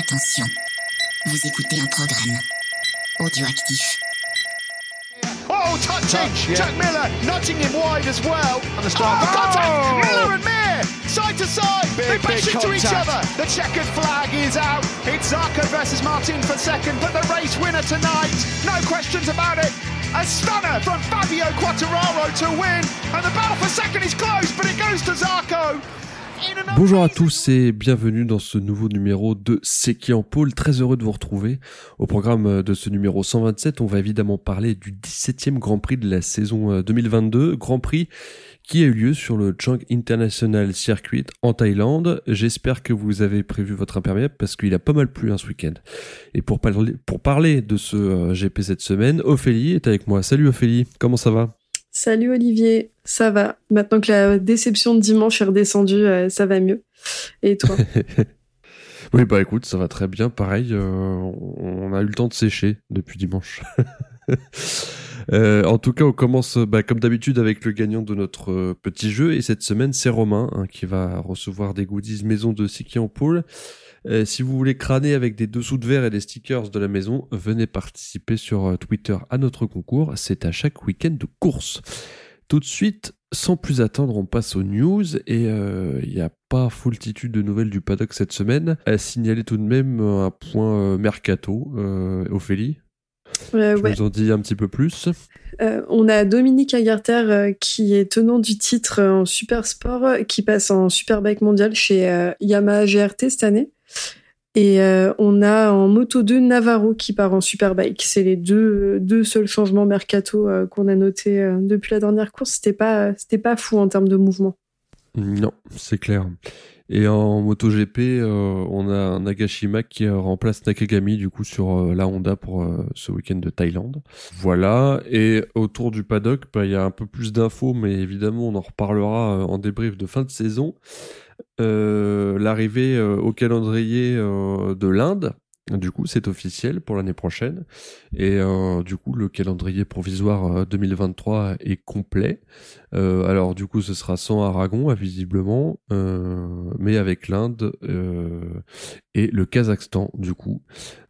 Attention, vous écoutez un programme audioactif. Oh, touching! Touch, yeah. Jack Miller nudging him wide as well. On the start. Oh, contact! Oh! Miller and Mir, side to side. Big, they bash big into each other. The checkered flag is out. It's Zarco versus Martin for second, but the race winner tonight, no questions about it. A stunner from Fabio Quattararo to win, and the battle for second is close, but it goes to Zarco. Bonjour à tous et bienvenue dans ce nouveau numéro de C'est qui en pôle. Très heureux de vous retrouver. Au programme de ce numéro 127, on va évidemment parler du 17e Grand Prix de la saison euh, 2022. Grand Prix qui a eu lieu sur le Chang International Circuit en Thaïlande. J'espère que vous avez prévu votre imperméable parce qu'il a pas mal plu hein, ce week-end. Et pour parler, pour parler de ce euh, GP cette semaine, Ophélie est avec moi. Salut Ophélie, comment ça va? Salut Olivier, ça va? Maintenant que la déception de dimanche est redescendue, euh, ça va mieux. Et toi? Oui, bah écoute, ça va très bien. Pareil, euh, on a eu le temps de sécher depuis dimanche. Euh, en tout cas, on commence bah, comme d'habitude avec le gagnant de notre petit jeu. Et cette semaine, c'est Romain hein, qui va recevoir des goodies maison de Siki en pôle. Euh, si vous voulez crâner avec des dessous de verre et des stickers de la maison, venez participer sur euh, Twitter à notre concours. C'est à chaque week-end de course. Tout de suite, sans plus attendre, on passe aux news et euh, il n'y a pas foultitude de nouvelles du paddock cette semaine. À signaler tout de même un point mercato, euh, Ophélie. Euh, Tu ouais. nous en dis un petit peu plus Euh, On a Dominique Agarter euh, qui est tenant du titre en super sport, qui passe en superbike mondial chez Yamaha GRT cette année. Et euh, on a en moto 2 Navarro qui part en superbike. C'est les deux, deux seuls changements mercato euh, qu'on a notés euh, depuis la dernière course. C'était pas, c'était pas fou en termes de mouvement. Non, c'est clair. Et en MotoGP, euh, on a Nagashima qui remplace Nakagami du coup sur euh, la Honda pour euh, ce week-end de Thaïlande. Voilà. Et autour du paddock, bah, il y a un peu plus d'infos, mais évidemment on en reparlera en débrief de fin de saison. L'arrivée au calendrier de l'Inde. Du coup, c'est officiel pour l'année prochaine. Et euh, du coup, le calendrier provisoire euh, 2023 est complet. Euh, alors du coup, ce sera sans Aragon, visiblement, euh, mais avec l'Inde euh, et le Kazakhstan, du coup.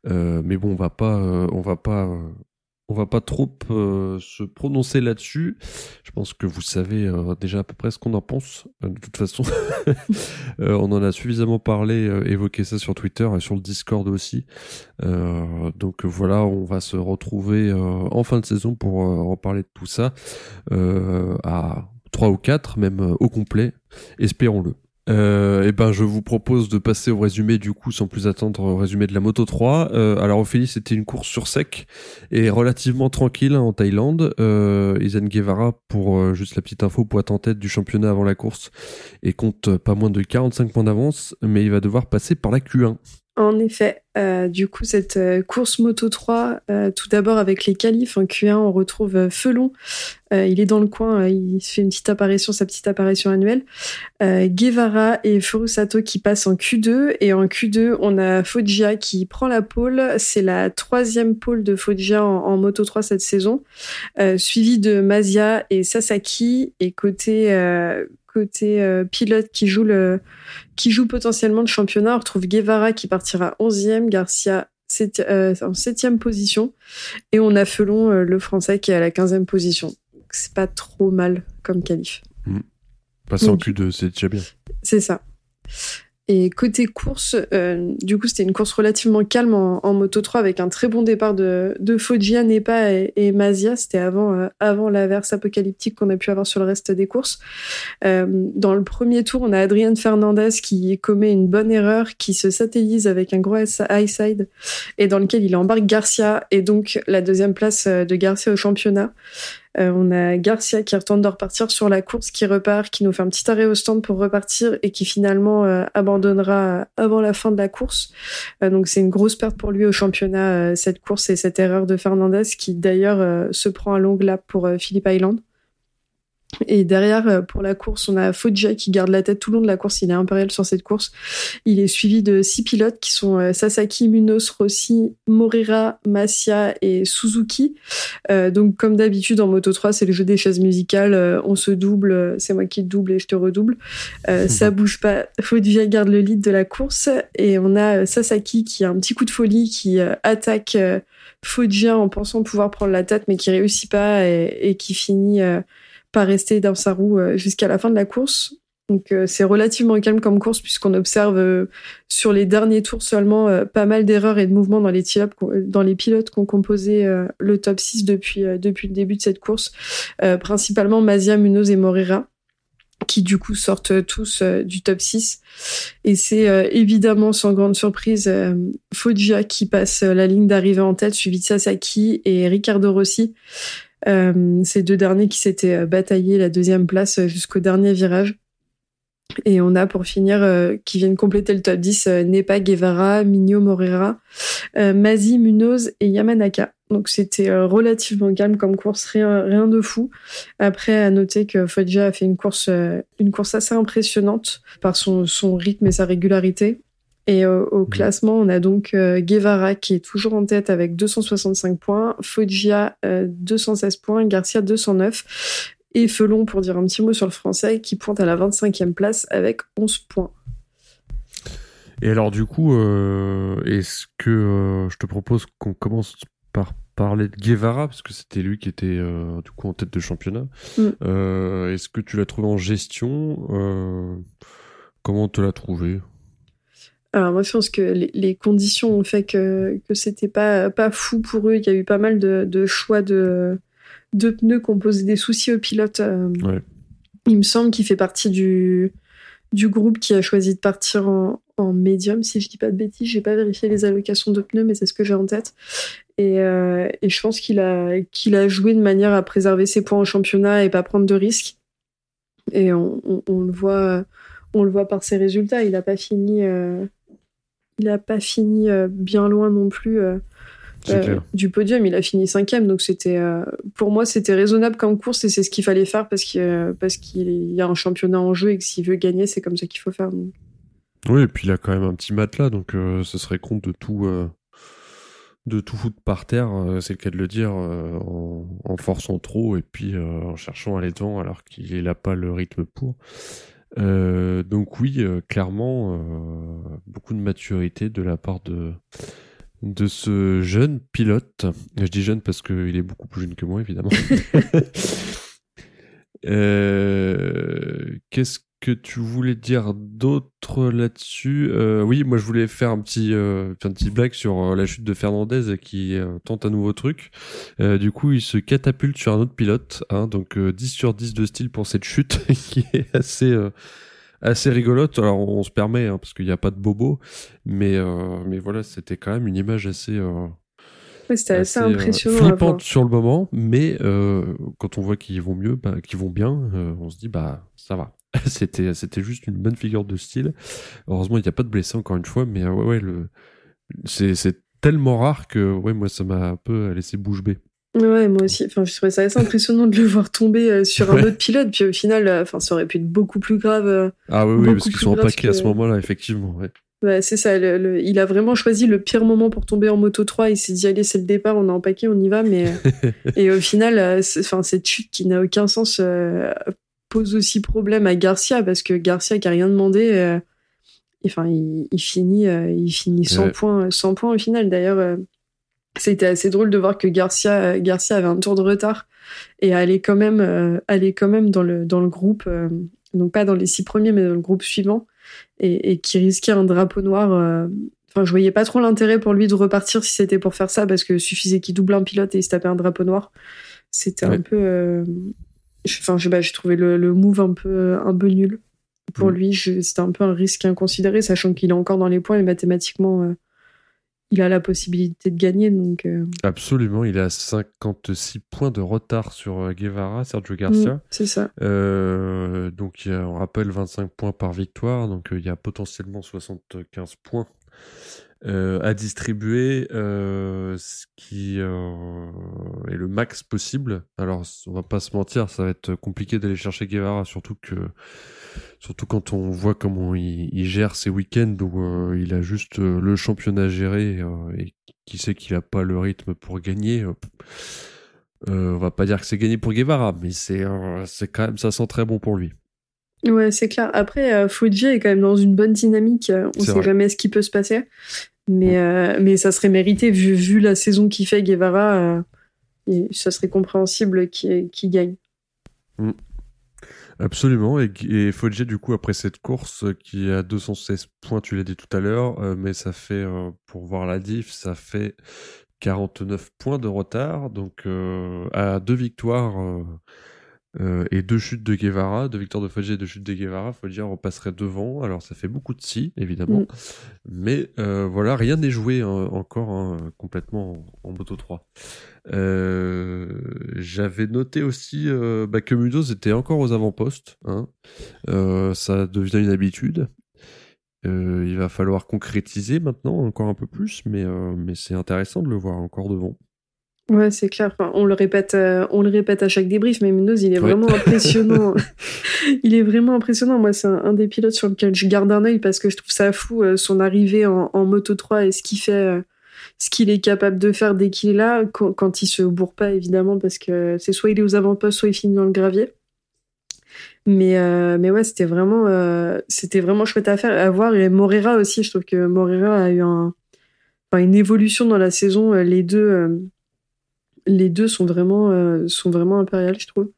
Euh, mais bon, on va pas, euh, on va pas, euh, on va pas trop euh, se prononcer là-dessus. Je pense que vous savez euh, déjà à peu près ce qu'on en pense. Euh, de toute façon, on en a suffisamment parlé, évoqué ça sur Twitter et sur le Discord aussi. Donc voilà, on va se retrouver en fin de saison pour euh, reparler de tout ça à 3 ou 4, même au complet, espérons-le. Euh, et ben je vous propose de passer au résumé du coup sans plus attendre au résumé de la Moto 3. Euh, alors Ophélie c'était une course sur sec et relativement tranquille hein, en Thaïlande. Euh, Guevara pour euh, juste la petite info pointe en tête du championnat avant la course et compte pas moins de 45 points d'avance mais il va devoir passer par la Q1. En effet, euh, du coup, cette euh, course Moto 3, euh, tout d'abord avec les qualifs en Q1, on retrouve Felon. Il est dans le coin, il fait une petite apparition, sa petite apparition annuelle. Guevara et Furusato qui passent en Q2. Et en Q2, on a Foggia qui prend la pole. C'est la troisième pole de Foggia en, Moto 3 cette saison. Suivi de Mazia et Sasaki. Et côté... pilote qui joue le qui joue potentiellement le championnat. On retrouve Guevara qui partira 11e, Garcia sept- euh, en 7e position. Et on a Felon, euh, le français, qui est à la 15e position. C'est pas trop mal comme qualif. Passer en Donc, Q2 c'est déjà bien. C'est ça. Et côté course, euh, du coup, c'était une course relativement calme en, Moto 3 avec un très bon départ de, Foggia, Nepa et, et. C'était avant, euh, avant l'averse apocalyptique qu'on a pu avoir sur le reste des courses. Euh, dans le premier tour, on a Adrian Fernandez qui commet une bonne erreur, qui se satellise avec un gros high side et dans lequel il embarque Garcia et donc la deuxième place de Garcia au championnat. Euh, on a Garcia qui retourne de repartir sur la course, qui repart, qui nous fait un petit arrêt au stand pour repartir et qui finalement euh, abandonnera avant la fin de la course. Euh, donc c'est une grosse perte pour lui au championnat, euh, cette course et cette erreur de Fernandez qui d'ailleurs euh, se prend un long lap pour euh, Philippe Island. Et derrière, euh, pour la course, on a Foggia qui garde la tête tout le long de la course. Il est impérial sur cette course. Il est suivi de six pilotes qui sont euh, Sasaki, Munoz, Rossi, Morira, Massia et Suzuki. Euh, donc, comme d'habitude en Moto 3, c'est le jeu des chaises musicales. On se double, c'est moi qui te double et je te redouble. Euh, Ça bouge pas. Foggia garde le lead de la course. Et on a Sasaki qui a un petit coup de folie, qui attaque Foggia en pensant pouvoir prendre la tête, mais qui réussit pas et, et qui finit pas rester dans sa roue euh, jusqu'à la fin de la course. Donc euh, c'est relativement calme comme course puisqu'on observe euh, sur les derniers tours seulement pas mal d'erreurs et de mouvements dans les, pilotes qui ont composé le top 6 depuis, depuis le début de cette course, principalement Mazia, Munoz et Morera qui du coup sortent tous du top 6. Et c'est évidemment sans grande surprise Foggia qui passe la ligne d'arrivée en tête, suivi de Sasaki et Ricardo Rossi. Euh, ces deux derniers qui s'étaient euh, bataillés la deuxième place euh, jusqu'au dernier virage. Et on a pour finir qui viennent compléter le top 10 Nepa, Guevara, Migno, Morera, Mazi, Munoz et Yamanaka. Donc c'était relativement calme comme course, rien, rien de fou. Après, à noter que Foggia a fait une course, une course assez impressionnante par son, son rythme et sa régularité. Et euh, au mmh. classement, on a donc euh, Guevara qui est toujours en tête avec 265 points, Foggia 216 euh, points, Garcia 209 et Felon, pour dire un petit mot sur le français, qui pointe à la 25e place avec 11 points. Et alors du coup, est-ce que je te propose qu'on commence par parler de Guevara, parce que c'était lui qui était du coup en tête de championnat. Mmh. est-ce que tu l'as trouvé en gestion? Comment te l'as trouvé? Alors moi je pense que les, conditions ont fait que, que c'était pas, pas fou pour eux. Il y a eu pas mal de, de choix de, de pneus qui ont posé des soucis aux pilotes. Euh. Il me semble qu'il fait partie du, du groupe qui a choisi de partir en, en médium, si je dis pas de bêtises. J'ai pas vérifié les allocations de pneus, mais c'est ce que j'ai en tête. Et, euh, et je pense qu'il a, qu'il a joué de manière à préserver ses points en championnat et pas prendre de risques. Et on, on, le voit, on le voit par ses résultats. Il a pas fini. Euh, il n'a pas fini euh, bien loin non plus euh, euh, du podium. Il a fini cinquième, donc c'était pour moi c'était raisonnable comme course et c'est ce qu'il fallait faire parce qu'il parce qu'il y a un championnat en jeu et que s'il veut gagner, c'est comme ça qu'il faut faire. Oui, et puis il a quand même un petit matelas, donc ce serait con de tout de tout foutre par terre, c'est le cas de le dire, en, en, forçant trop et puis en cherchant à aller devant alors qu'il n'a pas le rythme pour. Euh, donc oui, euh, clairement, euh, beaucoup de maturité de la part de, de ce jeune pilote. Je dis jeune parce qu'il est beaucoup plus jeune que moi, évidemment. Qu'est-ce que tu voulais dire d'autre là-dessus? Euh, Oui, moi je voulais faire un petit, euh, un petit blague sur euh, la chute de Fernandez qui tente un nouveau truc. du coup, il se catapulte sur un autre pilote, hein, donc 10 sur 10 de style pour cette chute qui est assez assez rigolote. Alors on, se permet hein, parce qu'il n'y a pas de bobo, mais mais voilà, c'était quand même une image assez c'était assez, impressionnant. flippante sur le moment, mais quand on voit qu'ils vont mieux, bah, qu'ils vont bien, on se dit bah ça va. c'était c'était juste une bonne figure de style. Heureusement, il n'y a pas de blessé encore une fois, mais euh, ouais, ouais le c'est tellement rare que ouais, moi ça m'a un peu laissé bouche bée. Ouais, moi aussi. Enfin, je trouvais ça assez impressionnant de le voir tomber euh, sur un autre pilote. Puis au final, euh, enfin, ça aurait pu être beaucoup plus grave. ah oui, oui, parce qu'ils sont empaqués à ce moment-là, effectivement. Ouais. Ouais, c'est ça. il a vraiment choisi le pire moment pour tomber en moto 3. Il s'est dit, allez, c'est le départ, on a empaqué, on y va. Mais et au final, enfin, cette chute qui n'a aucun sens pose aussi problème à Garcia parce que Garcia qui a rien demandé, euh, enfin il, finit, euh, il finit 100 points, 100 points au final. D'ailleurs, euh, c'était assez drôle de voir que Garcia, Garcia avait un tour de retard et allait quand même, allait quand même dans le dans le groupe, donc pas dans les six premiers mais dans le groupe suivant et, qui risquait un drapeau noir. Enfin, je voyais pas trop l'intérêt pour lui de repartir si c'était pour faire ça parce que suffisait qu'il double un pilote et il se tapait un drapeau noir. C'était un peu Enfin, j'ai trouvé le, le, move un peu, un peu nul. Pour mm. lui, c'était un peu un risque inconsidéré, sachant qu'il est encore dans les points et mathématiquement, euh, il a la possibilité de gagner. Donc, euh. Absolument, il a 56 points de retard sur euh, Guevara, Sergio Garcia. Mm, c'est ça. donc, on rappelle 25 points par victoire, donc il y a potentiellement 75 points à distribuer ce qui est le max possible. Alors, on va pas se mentir, ça va être compliqué d'aller chercher Guevara, surtout que surtout quand on voit comment il, gère ses week-ends où il a juste le championnat géré et qui sait qu'il a pas le rythme pour gagner. on va pas dire que c'est gagné pour Guevara, mais c'est c'est quand même ça sent très bon pour lui. Ouais, c'est clair. Après, euh, Fuji est quand même dans une bonne dynamique. On sait jamais ce qui peut se passer. Mais, euh, mais ça serait mérité, vu, vu la saison qu'il fait Guevara, euh, ça serait compréhensible qu'il gagne. Mm. Absolument. Et, et du coup, après cette course qui a 216 points, tu l'as dit tout à l'heure, mais ça fait, pour voir la diff, ça fait 49 points de retard. Donc, à deux victoires euh, et deux chutes de Guevara, deux victoires de Foggia et deux chutes de Guevara, Foggia repasserait devant. Alors ça fait beaucoup de si, évidemment. Mm. Mais euh, voilà, rien n'est joué hein, encore hein, complètement en, Moto 3. Euh, j'avais noté aussi bah, que Munoz était encore aux avant-postes. Hein. ça devient une habitude. il va falloir concrétiser maintenant encore un peu plus, mais, mais c'est intéressant de le voir encore devant. Ouais, c'est clair. on le répète, euh, on le répète à chaque débrief, mais Munoz, il est vraiment impressionnant. il est vraiment impressionnant. Moi, c'est un, des pilotes sur lequel je garde un œil parce que je trouve ça fou euh, son arrivée en, Moto 3 et ce qu'il fait, euh, ce qu'il est capable de faire dès qu'il est là, quand, il se bourre pas évidemment, parce que c'est soit il est aux avant-postes, soit il finit dans le gravier. Mais mais ouais, c'était vraiment c'était vraiment chouette à faire à voir et Morera aussi. Je trouve que Morera a eu un, une évolution dans la saison. Les deux les deux sont vraiment, euh, sont vraiment impériales, je trouve.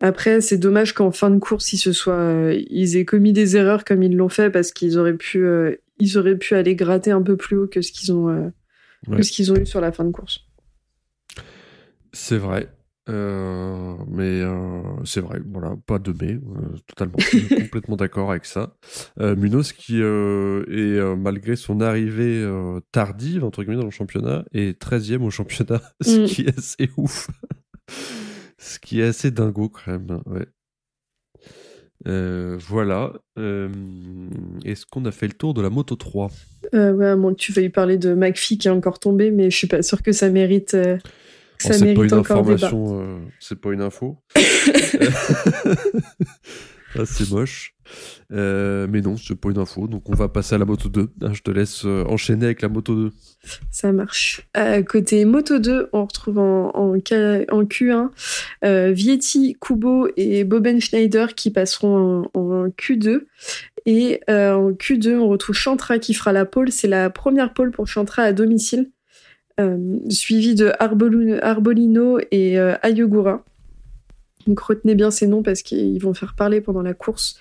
Après, c'est dommage qu'en fin de course, ils se soient, euh, ils aient commis des erreurs comme ils l'ont fait parce qu'ils auraient pu, euh, ils auraient pu aller gratter un peu plus haut que ce qu'ils ont, que ce qu'ils ont eu sur la fin de course. C'est vrai. Euh, mais euh, c'est vrai, voilà, pas de mais, euh, totalement, complètement d'accord avec ça. Munoz qui est malgré son arrivée tardive entre guillemets dans le championnat est 13e au championnat, ce mm. qui est assez ouf, ce qui est assez dingo quand même. Ouais. voilà. Est-ce qu'on a fait le tour de la Moto 3 ouais, bon, Tu vas y parler de McPhee qui est encore tombé, mais je suis pas sûr que ça mérite c'est pas une information, euh, c'est pas une info. ah, c'est moche. Euh, mais non, c'est pas une info. Donc on va passer à la moto 2. Ah, je te laisse euh, enchaîner avec la moto 2. Ça marche. côté moto 2, on retrouve en, en, Q1 Vietti, Kubo et Boben Schneider qui passeront en, en Q2. Et en Q2, on retrouve Chantra qui fera la pole. C'est la première pole pour Chantra à domicile. Euh, suivi de Arbolino et euh, Ayogura. Donc retenez bien ces noms parce qu'ils vont faire parler pendant la course.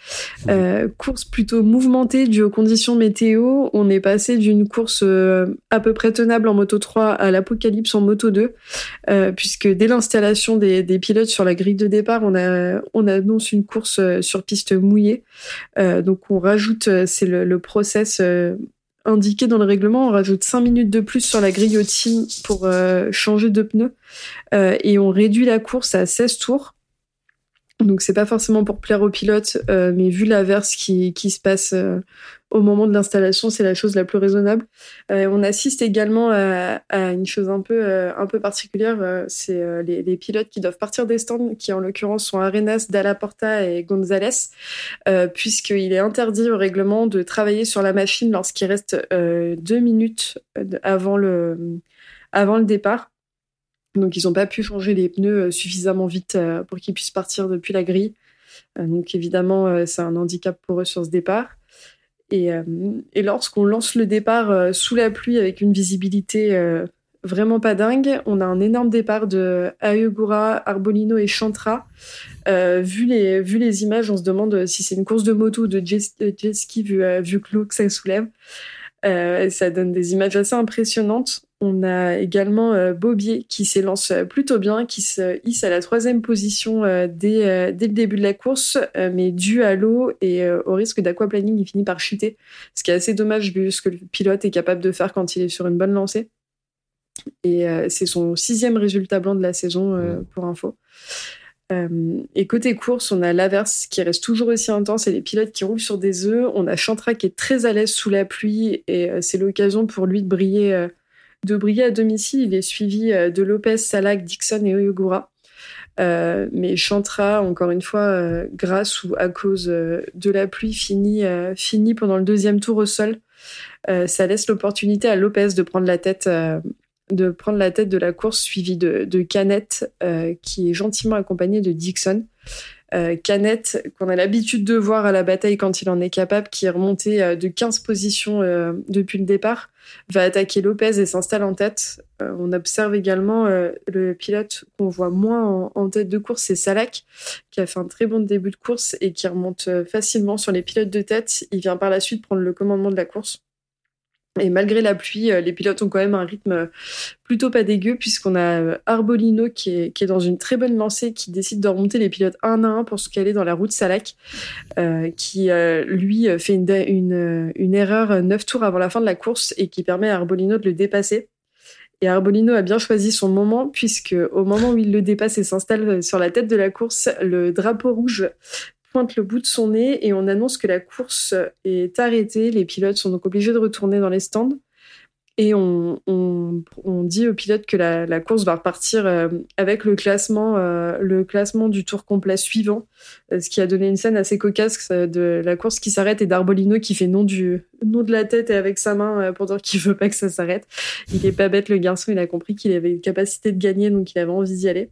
Euh, course plutôt mouvementée due aux conditions météo. On est passé d'une course à peu près tenable en moto 3 à l'apocalypse en moto 2, puisque dès l'installation des, pilotes sur la grille de départ, on, a, on annonce une course sur piste mouillée. donc on rajoute, c'est le, le, process indiqué dans le règlement, on rajoute 5 minutes de plus sur la grille au team pour euh, changer de pneus euh, et on réduit la course à 16 tours. Donc c'est pas forcément pour plaire aux pilotes, euh, mais vu l'averse qui, qui se passe au moment de l'installation, c'est la chose la plus raisonnable. Euh, on assiste également à, une chose un peu, euh, un peu particulière, euh, c'est les, pilotes qui doivent partir des stands, qui en l'occurrence sont Arenas, Dalla Porta et Gonzalez, puisqu'il est interdit au règlement de travailler sur la machine lorsqu'il reste deux minutes avant le, avant le départ. Donc ils n'ont pas pu changer les pneus suffisamment vite pour qu'ils puissent partir depuis la grille. donc évidemment, c'est un handicap pour eux sur ce départ. Euh, et, lorsqu'on lance le départ euh, sous la pluie avec une visibilité euh, vraiment pas dingue, on a un énorme départ de Ayogura, Arbolino et Chantra. vu, les, vu les images, on se demande si c'est une course de moto ou de jet, ski vu, vu que l'eau que ça soulève. ça donne des images assez impressionnantes. On a également euh, Bobier qui s'élance euh, plutôt bien, qui se hisse à la troisième position euh, dès, dès, le début de la course, mais dû à l'eau et au risque d'aquaplaning, il finit par chuter. Ce qui est assez dommage vu ce que le pilote est capable de faire quand il est sur une bonne lancée. Et c'est son sixième résultat blanc de la saison, pour info. et côté course, on a l'averse qui reste toujours aussi intense et les pilotes qui roulent sur des œufs. On a Chantra qui est très à l'aise sous la pluie et c'est l'occasion pour lui de briller, de briller à domicile. Il est suivi de Lopez, Salak, Dixon et Oyogura. Euh, mais Chantra, encore une fois, euh, grâce ou à cause euh, de la pluie, finit, pendant le deuxième tour au sol. ça laisse l'opportunité à Lopez de prendre la tête. de prendre la tête de la course suivi de, de Canette qui est gentiment accompagné de Dixon euh, Canette, qu'on a l'habitude de voir à la bataille quand il en est capable, qui est remonté euh, de 15 positions euh, depuis le départ, va attaquer Lopez et s'installe en tête. on observe également le pilote qu'on voit moins en, tête de course, c'est Salak, qui a fait un très bon début de course et qui remonte facilement sur les pilotes de tête. Il vient par la suite prendre le commandement de la course. Et malgré la pluie, euh, les pilotes ont quand même un rythme plutôt pas dégueu, puisqu'on a euh, Arbolino qui est, dans une très bonne lancée, qui décide de remonter les pilotes un à un pour se caler dans la route Salak, euh, qui lui fait une, une, une, erreur neuf tours avant la fin de la course et qui permet à Arbolino de le dépasser. Et Arbolino a bien choisi son moment, puisque au moment où il le dépasse et s'installe sur la tête de la course, le drapeau rouge pointe le bout de son nez et on annonce que la course est arrêtée. Les pilotes sont donc obligés de retourner dans les stands. Et on, dit aux pilotes que la, course va repartir euh, avec le classement, euh, le classement du tour complet suivant, euh, ce qui a donné une scène assez cocasse de la course qui s'arrête et d'Arbolino qui fait non du nom de la tête et avec sa main pour dire qu'il veut pas que ça s'arrête. Il est pas bête le garçon, il a compris qu'il avait une capacité de gagner donc il avait envie d'y aller.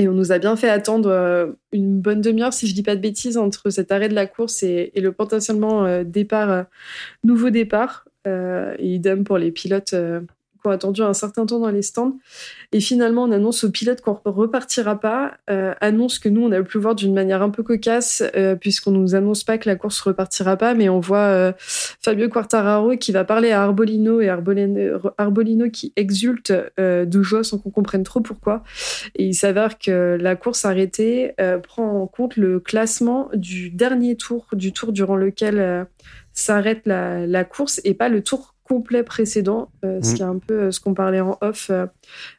Et on nous a bien fait attendre euh, une bonne demi-heure, si je dis pas de bêtises, entre cet arrêt de la course et, le potentiellement euh, départ, euh, nouveau départ. idem pour les pilotes qui ont attendu un certain temps dans les stands. Et finalement, on annonce aux pilotes qu'on repartira pas, euh, annonce que nous, on a pu voir d'une manière un peu cocasse, euh, puisqu'on nous annonce pas que la course repartira pas, mais on voit euh, Fabio Quartararo qui va parler à Arbolino et Arbolino, qui exulte euh, de joie sans qu'on comprenne trop pourquoi. Et il s'avère que la course arrêtée prend en compte le classement du dernier tour, du tour durant lequel s'arrête la course et pas le tour complet précédent, euh, ce mm. qui est un peu euh, ce qu'on parlait en off, euh,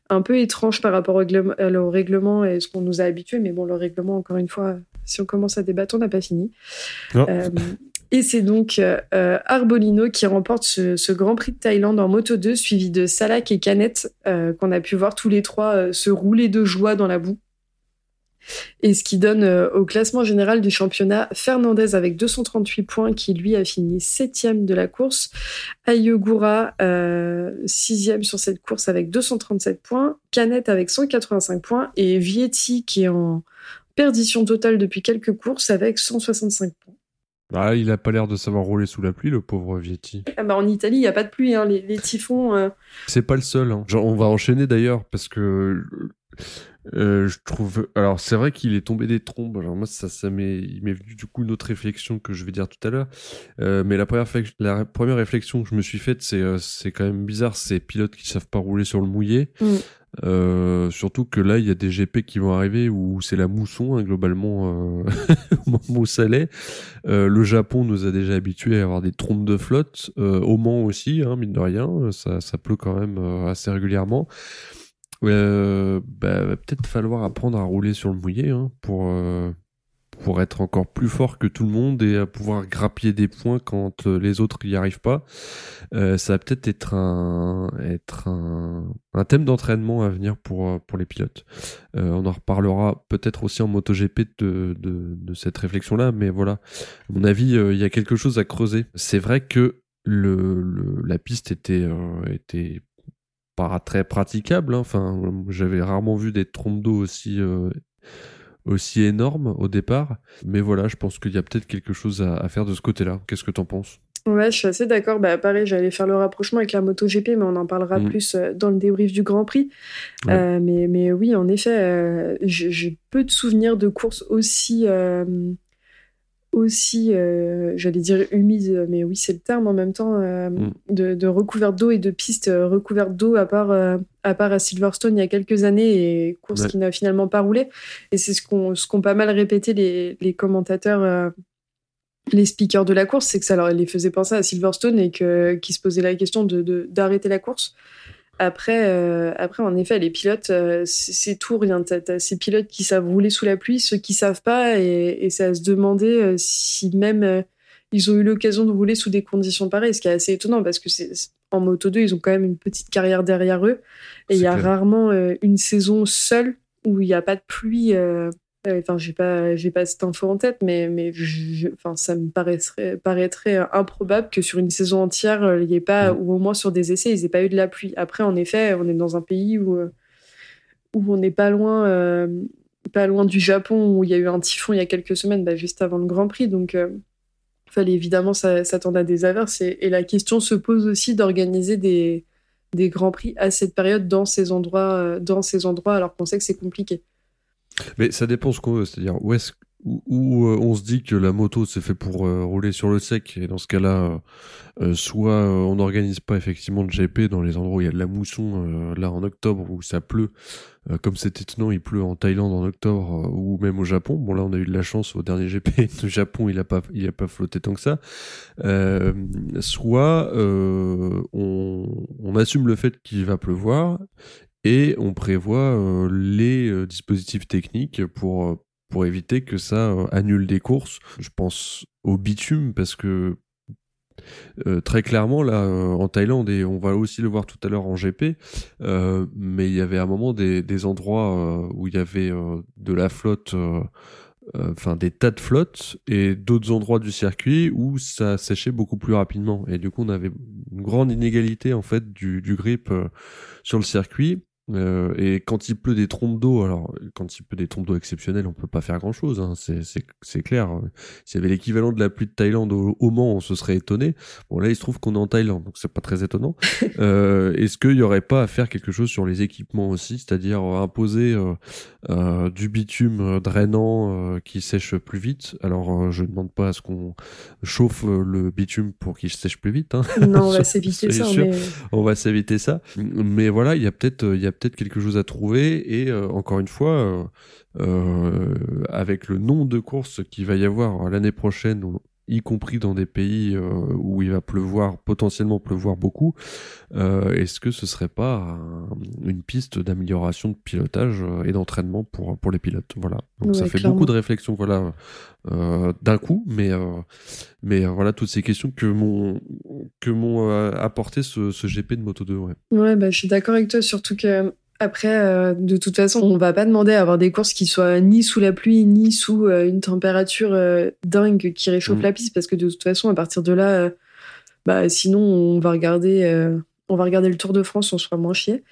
un peu étrange par rapport au règlement, et ce qu'on nous a habitué. Mais bon, le règlement, encore une fois, si on commence à débattre, on n'a pas fini. et c'est donc Arbolino qui remporte ce, ce, Grand Prix de Thaïlande en Moto 2, suivi de Salak et Canet, qu'on a pu voir tous les trois se rouler de joie dans la boue. Et ce qui donne euh, au classement général du championnat Fernandez avec 238 points qui lui a fini septième de la course. Ayogura euh, sixième sur cette course avec 237 points. Canet avec 185 points et Vietti qui est en perdition totale depuis quelques courses avec 165 points. Bah, il a pas l'air de savoir rouler sous la pluie, le pauvre Vietti. Ah bah en Italie, il y a pas de pluie, hein. les, typhons. Euh. C'est pas le seul. Hein. Genre, on va enchaîner d'ailleurs parce que euh, je trouve. Alors, c'est vrai qu'il est tombé des trombes. Alors, moi, ça, ça m'est, il m'est venu du coup une autre réflexion que je vais dire tout à l'heure. Euh, mais la première, la première réflexion que je me suis faite, c'est, euh, c'est quand même bizarre ces pilotes qui savent pas rouler sur le mouillé. Mm. Euh, surtout que là, il y a des GP qui vont arriver où c'est la mousson, hein, globalement, euh, au moment où ça l'est. Euh, le Japon nous a déjà habitués à avoir des trompes de flotte. au Mans aussi, hein, mine de rien, ça, ça pleut quand même assez régulièrement. Euh, bah, va peut-être falloir apprendre à rouler sur le mouillé hein, pour, euh, pour être encore plus fort que tout le monde et à pouvoir grappiller des points quand euh, les autres n'y arrivent pas. Euh, ça va peut-être être un, être un, un thème d'entraînement à venir pour, pour les pilotes. Euh, on en reparlera peut-être aussi en MotoGP de, de, de cette réflexion-là, mais voilà, à mon avis, il y a quelque chose à creuser. C'est vrai que le, le, la piste était, était pas très praticable. Hein. Enfin, j'avais rarement vu des trompes d'eau aussi euh, aussi énormes au départ. Mais voilà, je pense qu'il y a peut-être quelque chose à, faire de ce côté-là. Qu'est-ce que tu en penses? Ouais, je suis assez d'accord. Bah, pareil, j'allais faire le rapprochement avec la MotoGP, mais on en parlera mm. plus euh, dans le débrief du Grand Prix. Euh, mais, mais oui, en effet, j'ai peu de souvenirs de courses aussi aussi, euh, j'allais dire humide, mais oui, c'est le terme en même temps, euh, mm. de, de recouverte d'eau et de pistes euh, recouvertes d'eau, à part, à part à Silverstone il y a quelques années, et course qui n'a finalement pas roulé. Et c'est ce qu'ont ce qu'on pas mal répété les, les commentateurs, les speakers de la course, c'est que ça leur les faisait penser à Silverstone et que, qu'ils se posaient la question de, d'arrêter la course. Après, euh, après, en effet, les pilotes, euh, c'est tout rien. T'as ces pilotes qui savent rouler sous la pluie, ceux qui savent pas, et, et c'est à se demander si même ils ont eu l'occasion de rouler sous des conditions pareilles, ce qui est assez étonnant parce que c'est en Moto 2, ils ont quand même une petite carrière derrière eux, et il y a rarement une saison seule où il n'y a pas de pluie. Enfin, j'ai pas, j'ai pas cette info en tête, mais, mais enfin, ça me paraîtrait, paraîtrait improbable que sur une saison entière, il y ait pas, mm. ou au moins sur des essais, ils n'aient pas eu de la pluie. Après, en effet, on est dans un pays où, où on n'est pas loin, euh, pas loin du Japon, où il y a eu un typhon il y a quelques semaines, bah, juste avant le Grand Prix. Donc, euh, il fallait évidemment s'attendre à des averses. Et, et, la question se pose aussi d'organiser des, des Grands Prix à cette période dans ces endroits, euh, dans ces endroits alors qu'on sait que c'est compliqué. Mais ça dépend ce qu'on veut, c'est-à-dire où est-ce où, euh, on se dit que la moto c'est fait pour euh, rouler sur le sec. Et dans ce cas-là euh, soit on n'organise pas effectivement de GP dans les endroits où il y a de la mousson là en octobre où ça pleut comme c'est étonnant il pleut en Thaïlande en octobre ou même au Japon. Bon là on a eu de la chance au dernier GP le Japon il a pas il a pas flotté tant que ça. Soit on, on assume le fait qu'il va pleuvoir et on prévoit euh, les euh, dispositifs techniques pour euh, pour éviter que ça annule des courses. Je pense au bitume parce que très clairement là en Thaïlande et on va aussi le voir tout à l'heure en GP, mais il y avait à un moment des, des endroits où il y avait de la flotte enfin des tas de flottes et d'autres endroits du circuit où ça séchait beaucoup plus rapidement et du coup on avait une grande inégalité en fait du, du grip sur le circuit euh, et quand il pleut des trompes d'eau, alors quand il pleut des trompes d'eau exceptionnelles, on peut pas faire grand chose, hein, c'est clair. S'il y avait l'équivalent de la pluie de Thaïlande au, Mans, on se serait étonné. Bon là, il se trouve qu'on est en Thaïlande, donc c'est pas très étonnant. euh, Est-ce qu'il y aurait pas à faire quelque chose sur les équipements aussi, c'est-à-dire imposer euh, euh, du bitume drainant qui sèche plus vite? Alors je ne demande pas à ce qu'on chauffe le bitume pour qu'il sèche plus vite. Hein. Non, on va s'éviter ça. Mais... On va s'éviter ça. Mais voilà, il y a peut-être il y a peut-être quelque chose à trouver. Et euh, encore une fois, euh, euh, avec le nombre de courses qu'il va y avoir l'année prochaine, y compris dans des pays où il va pleuvoir, potentiellement pleuvoir beaucoup, est-ce que ce serait pas une piste d'amélioration de pilotage et d'entraînement pour, pour les pilotes? Voilà. Donc ça fait beaucoup de réflexions voilà, d'un coup, mais, mais voilà toutes ces questions que m'ont que m'ont apporté ce, ce, GP de Moto 2. Ouais, ouais bah, je suis d'accord avec toi, surtout que après, euh, de toute façon, on va pas demander à avoir des courses qui soient ni sous la pluie, ni sous euh, une température euh, dingue qui réchauffe mm. la piste, parce que de toute façon, à partir de là, bah, sinon, on va regarder, on va regarder le Tour de France, on sera moins chier.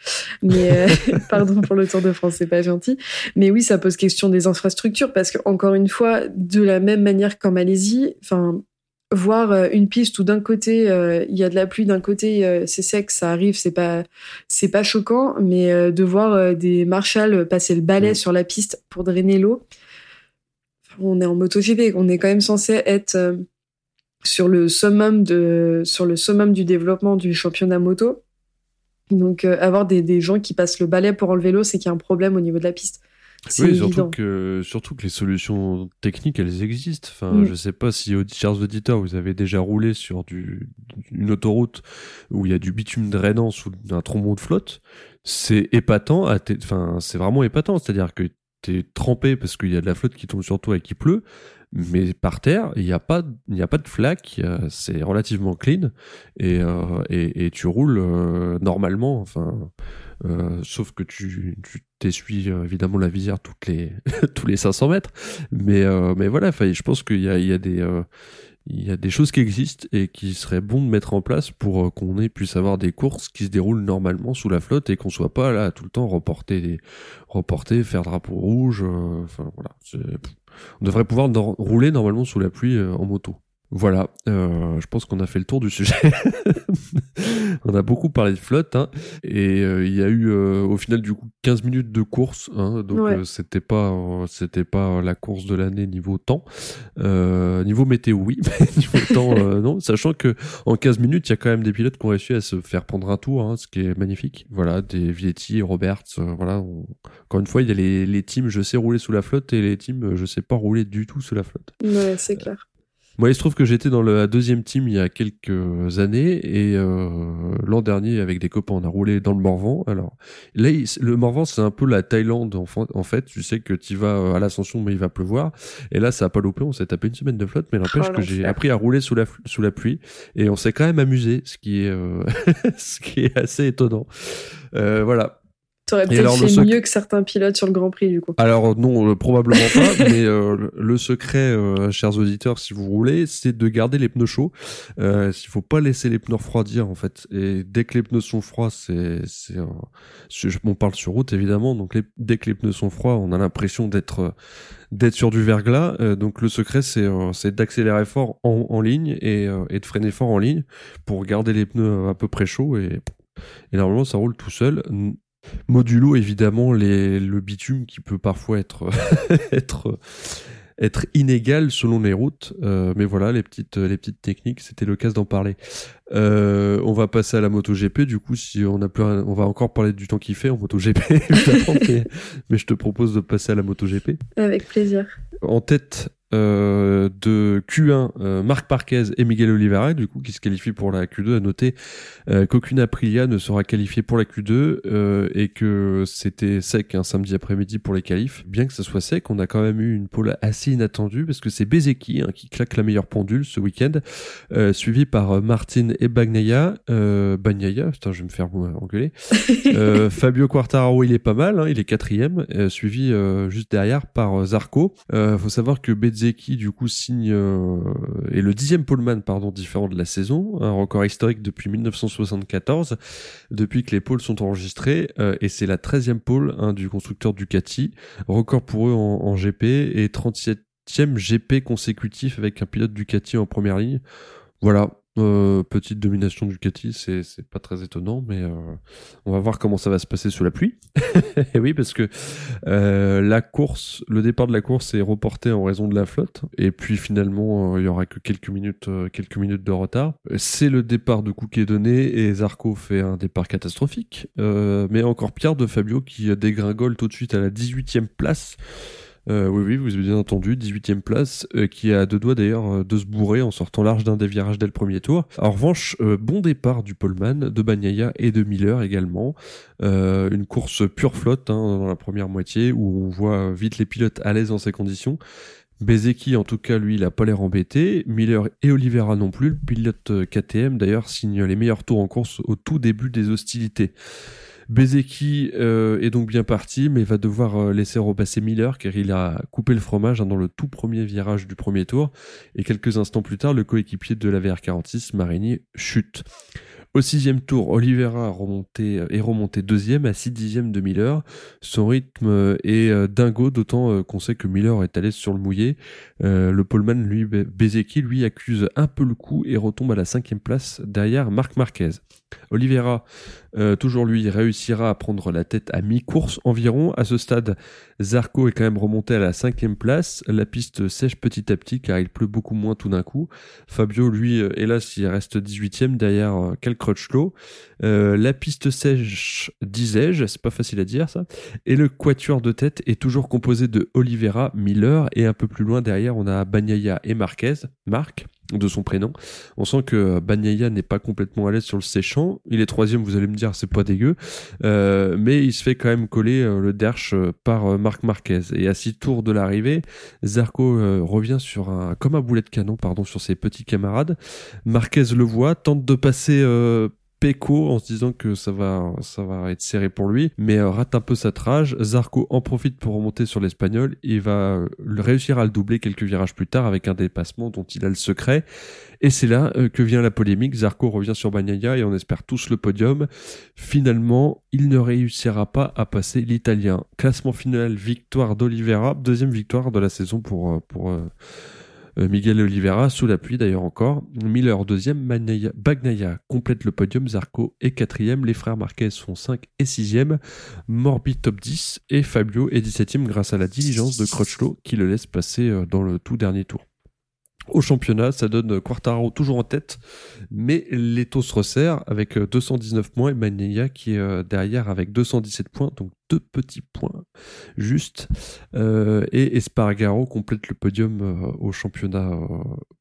Mais pardon pour le Tour de France, c'est pas gentil. Mais oui, ça pose question des infrastructures, parce que encore une fois, de la même manière qu'en Malaisie, enfin, voir euh, une piste où d'un côté euh, il y a de la pluie, d'un côté euh, c'est sec, ça arrive, c'est pas c'est pas choquant, mais de voir des marshals passer le balai sur la piste pour drainer l'eau, on est en MotoGP, on est quand même censé être sur le summum de sur le summum du développement du championnat moto. Donc avoir des, des gens qui passent le balai pour enlever l'eau, c'est qu'il y a un problème au niveau de la piste. Oui, surtout que, surtout que les solutions techniques, elles existent. Enfin, mm. je sais pas si, chers auditeurs, vous avez déjà roulé sur du, une autoroute où il y a du bitume drainant sous un trombon de flotte. C'est épatant, enfin, c'est vraiment épatant. C'est-à-dire que t'es trempé parce qu'il y a de la flotte qui tombe sur toi et qui pleut. Mais par terre, il n'y a pas, il n'y a pas de flaque, c'est relativement clean et, euh, et, et, tu roules euh, normalement. Enfin, euh, sauf que tu t'essuies euh, évidemment la visière toutes les tous les 500 mètres. Mais euh, mais voilà, je pense qu'il y a il y a des il y a des choses qui existent et qui seraient bon de mettre en place pour qu'on puisse avoir des courses qui se déroulent normalement sous la flotte et qu'on soit pas là tout le temps reporter, reporter, faire drapeau rouge. enfin voilà, on devrait pouvoir rouler normalement sous la pluie en moto. Voilà, euh, je pense qu'on a fait le tour du sujet. on a beaucoup parlé de flotte, hein, et euh, il y a eu euh, au final du coup 15 minutes de course, hein, donc euh, c'était pas c'était pas la course de l'année niveau temps, niveau météo oui, mais niveau temps non, sachant que en 15 minutes il y a quand même des pilotes qui ont réussi à se faire prendre un tour, hein, ce qui est magnifique. Voilà, des Vietti, Roberts, voilà. Encore une fois, il y a les, les teams je sais rouler sous la flotte et les teams je sais pas rouler du tout sous la flotte. Ouais, c'est clair. Moi, il se trouve que j'étais dans la deuxième team il y a quelques années et euh, l'an dernier, avec des copains, on a roulé dans le Morvan. Alors là, le Morvan, c'est un peu la Thaïlande en, fait. Tu sais que tu vas à l'ascension, mais il va pleuvoir. Et là, ça a pas loupé. On s'est tapé une semaine de flotte, mais n'empêche Oh, que j'ai appris à rouler sous la sous la pluie et on s'est quand même amusé, ce qui est euh, ce qui est assez étonnant. Euh, voilà. T'aurais peut-être fait mieux que certains pilotes sur le Grand Prix, du coup. Alors non, euh, probablement pas, mais euh, le- secret, euh, chers auditeurs, si vous roulez, c'est de garder les pneus chauds. Euh, Il faut pas laisser les pneus refroidir en fait. Et dès que les pneus sont froids, c'est, on parle sur route évidemment. Donc les- dès que les pneus sont froids, on a l'impression d'être d'être sur du verglas. Euh, donc le secret, c'est euh, c'est d'accélérer fort en, en ligne et, euh, et de freiner fort en ligne pour garder les pneus à peu près chauds et, et normalement ça roule tout seul. Modulo évidemment les, le bitume qui peut parfois être être être inégal selon les routes, Euh, mais voilà les petites les petites techniques, c'était l'occasion d'en parler. Euh, on va passer à la MotoGP. Du coup, si on a plus, rien- on va encore parler du temps qu'il fait en MotoGP, évidemment, mais, mais je te propose de passer à la MotoGP. Avec plaisir. En tête euh, de Q1, euh, Marc Marquez et Miguel Oliveira, du coup, qui se qualifient pour la Q2. À noter euh, qu'aucune Aprilia ne sera qualifiée pour la Q2 euh, et que c'était sec un samedi après-midi pour les qualifs. Bien que ça soit sec, on a quand même eu une pole assez inattendue parce que c'est Bezeki hein, qui claque la meilleure pendule ce week-end, euh, suivi par Martin et Bagnaia. Euh, Bagnaia, putain, je vais me faire engueuler. Euh, Fabio Quartararo, il est pas mal, hein, il est quatrième, euh, suivi euh, juste derrière par Zarco. Euh, faut savoir que Bezzecchi, du coup, signe euh, est le dixième poleman, pardon, différent de la saison, un record historique depuis 1974, depuis que les pôles sont enregistrés, euh, et c'est la treizième pole hein, du constructeur Ducati, record pour eux en, en GP et 37e GP consécutif avec un pilote Ducati en première ligne. Voilà, euh, petite domination Ducati, c'est c'est pas très étonnant, mais euh, on va voir comment ça va se passer sous la pluie. et oui, parce que euh, la course, le départ de la course est reporté en raison de la flotte, et puis finalement euh, il y aura que quelques minutes, euh, quelques minutes de retard. C'est le départ de coup qui est donné, et Zarco fait un départ catastrophique, euh, mais encore pire de Fabio qui dégringole tout de suite à la 18e place. Euh, oui, oui, vous avez bien entendu, 18e place, euh, qui à deux doigts d'ailleurs euh, de se bourrer en sortant large d'un des virages dès le premier tour. En revanche, bon départ du Poleman, de Bagnaia et de Miller également. Une course pure flotte hein, dans la première moitié où on voit vite les pilotes à l'aise dans ces conditions. Bezeki, en tout cas, lui, il a pas l'air embêté. Miller et Oliveira non plus. Le pilote KTM, d'ailleurs, signe les meilleurs tours en course au tout début des hostilités. Bezeki euh, est donc bien parti, mais va devoir euh, laisser repasser Miller car il a coupé le fromage hein, dans le tout premier virage du premier tour. Et quelques instants plus tard, le coéquipier de la VR46, Marini, chute. Au sixième tour, Oliveira remonté, est remonté deuxième à 6 dixièmes de Miller. Son rythme euh, est euh, dingo, d'autant euh, qu'on sait que Miller est à l'aise sur le mouillé. Euh, le poleman, lui, Be- Bezeki, lui, accuse un peu le coup et retombe à la cinquième place derrière Marc Marquez. Oliveira, euh, toujours lui, réussira à prendre la tête à mi-course environ. À ce stade, Zarco est quand même remonté à la cinquième place. La piste sèche petit à petit car il pleut beaucoup moins tout d'un coup. Fabio, lui, euh, hélas, il reste 18ème derrière euh, Cal Crutchlow. Euh, la piste sèche, disais-je, c'est pas facile à dire ça. Et le quatuor de tête est toujours composé de Oliveira, Miller et un peu plus loin derrière, on a Bagnaia et Marquez, Marc de son prénom. On sent que Bagnaia n'est pas complètement à l'aise sur le séchant. Il est troisième, vous allez me dire, c'est pas dégueu. Euh, mais il se fait quand même coller euh, le derche euh, par euh, Marc Marquez. Et à six tours de l'arrivée, Zarco revient sur un, comme un boulet de canon, pardon, sur ses petits camarades. Marquez le voit, tente de passer Pecco en se disant que ça va, ça va être serré pour lui, mais euh, rate un peu sa trage. Zarco en profite pour remonter sur l'espagnol et va euh, réussir à le doubler quelques virages plus tard avec un dépassement dont il a le secret. Et c'est là euh, que vient la polémique. Zarco revient sur Bagnaia et on espère tous le podium. Finalement, il ne réussira pas à passer l'Italien. Classement final, victoire d'Oliveira, deuxième victoire de la saison pour, pour Miguel Oliveira, sous la pluie d'ailleurs encore. Miller deuxième, Bagnaia, Bagnaia complète le podium, Zarco est quatrième, les frères Marquez sont 5 et 6e, Morbi top 10 et Fabio est 17e grâce à la diligence de Crutchlow qui le laisse passer euh, dans le tout dernier tour. Au championnat, ça donne Quartaro toujours en tête, mais Leto se resserre avec 219 points et qui est derrière avec 217 points, donc deux petits points juste. et Espargaro complète le podium au championnat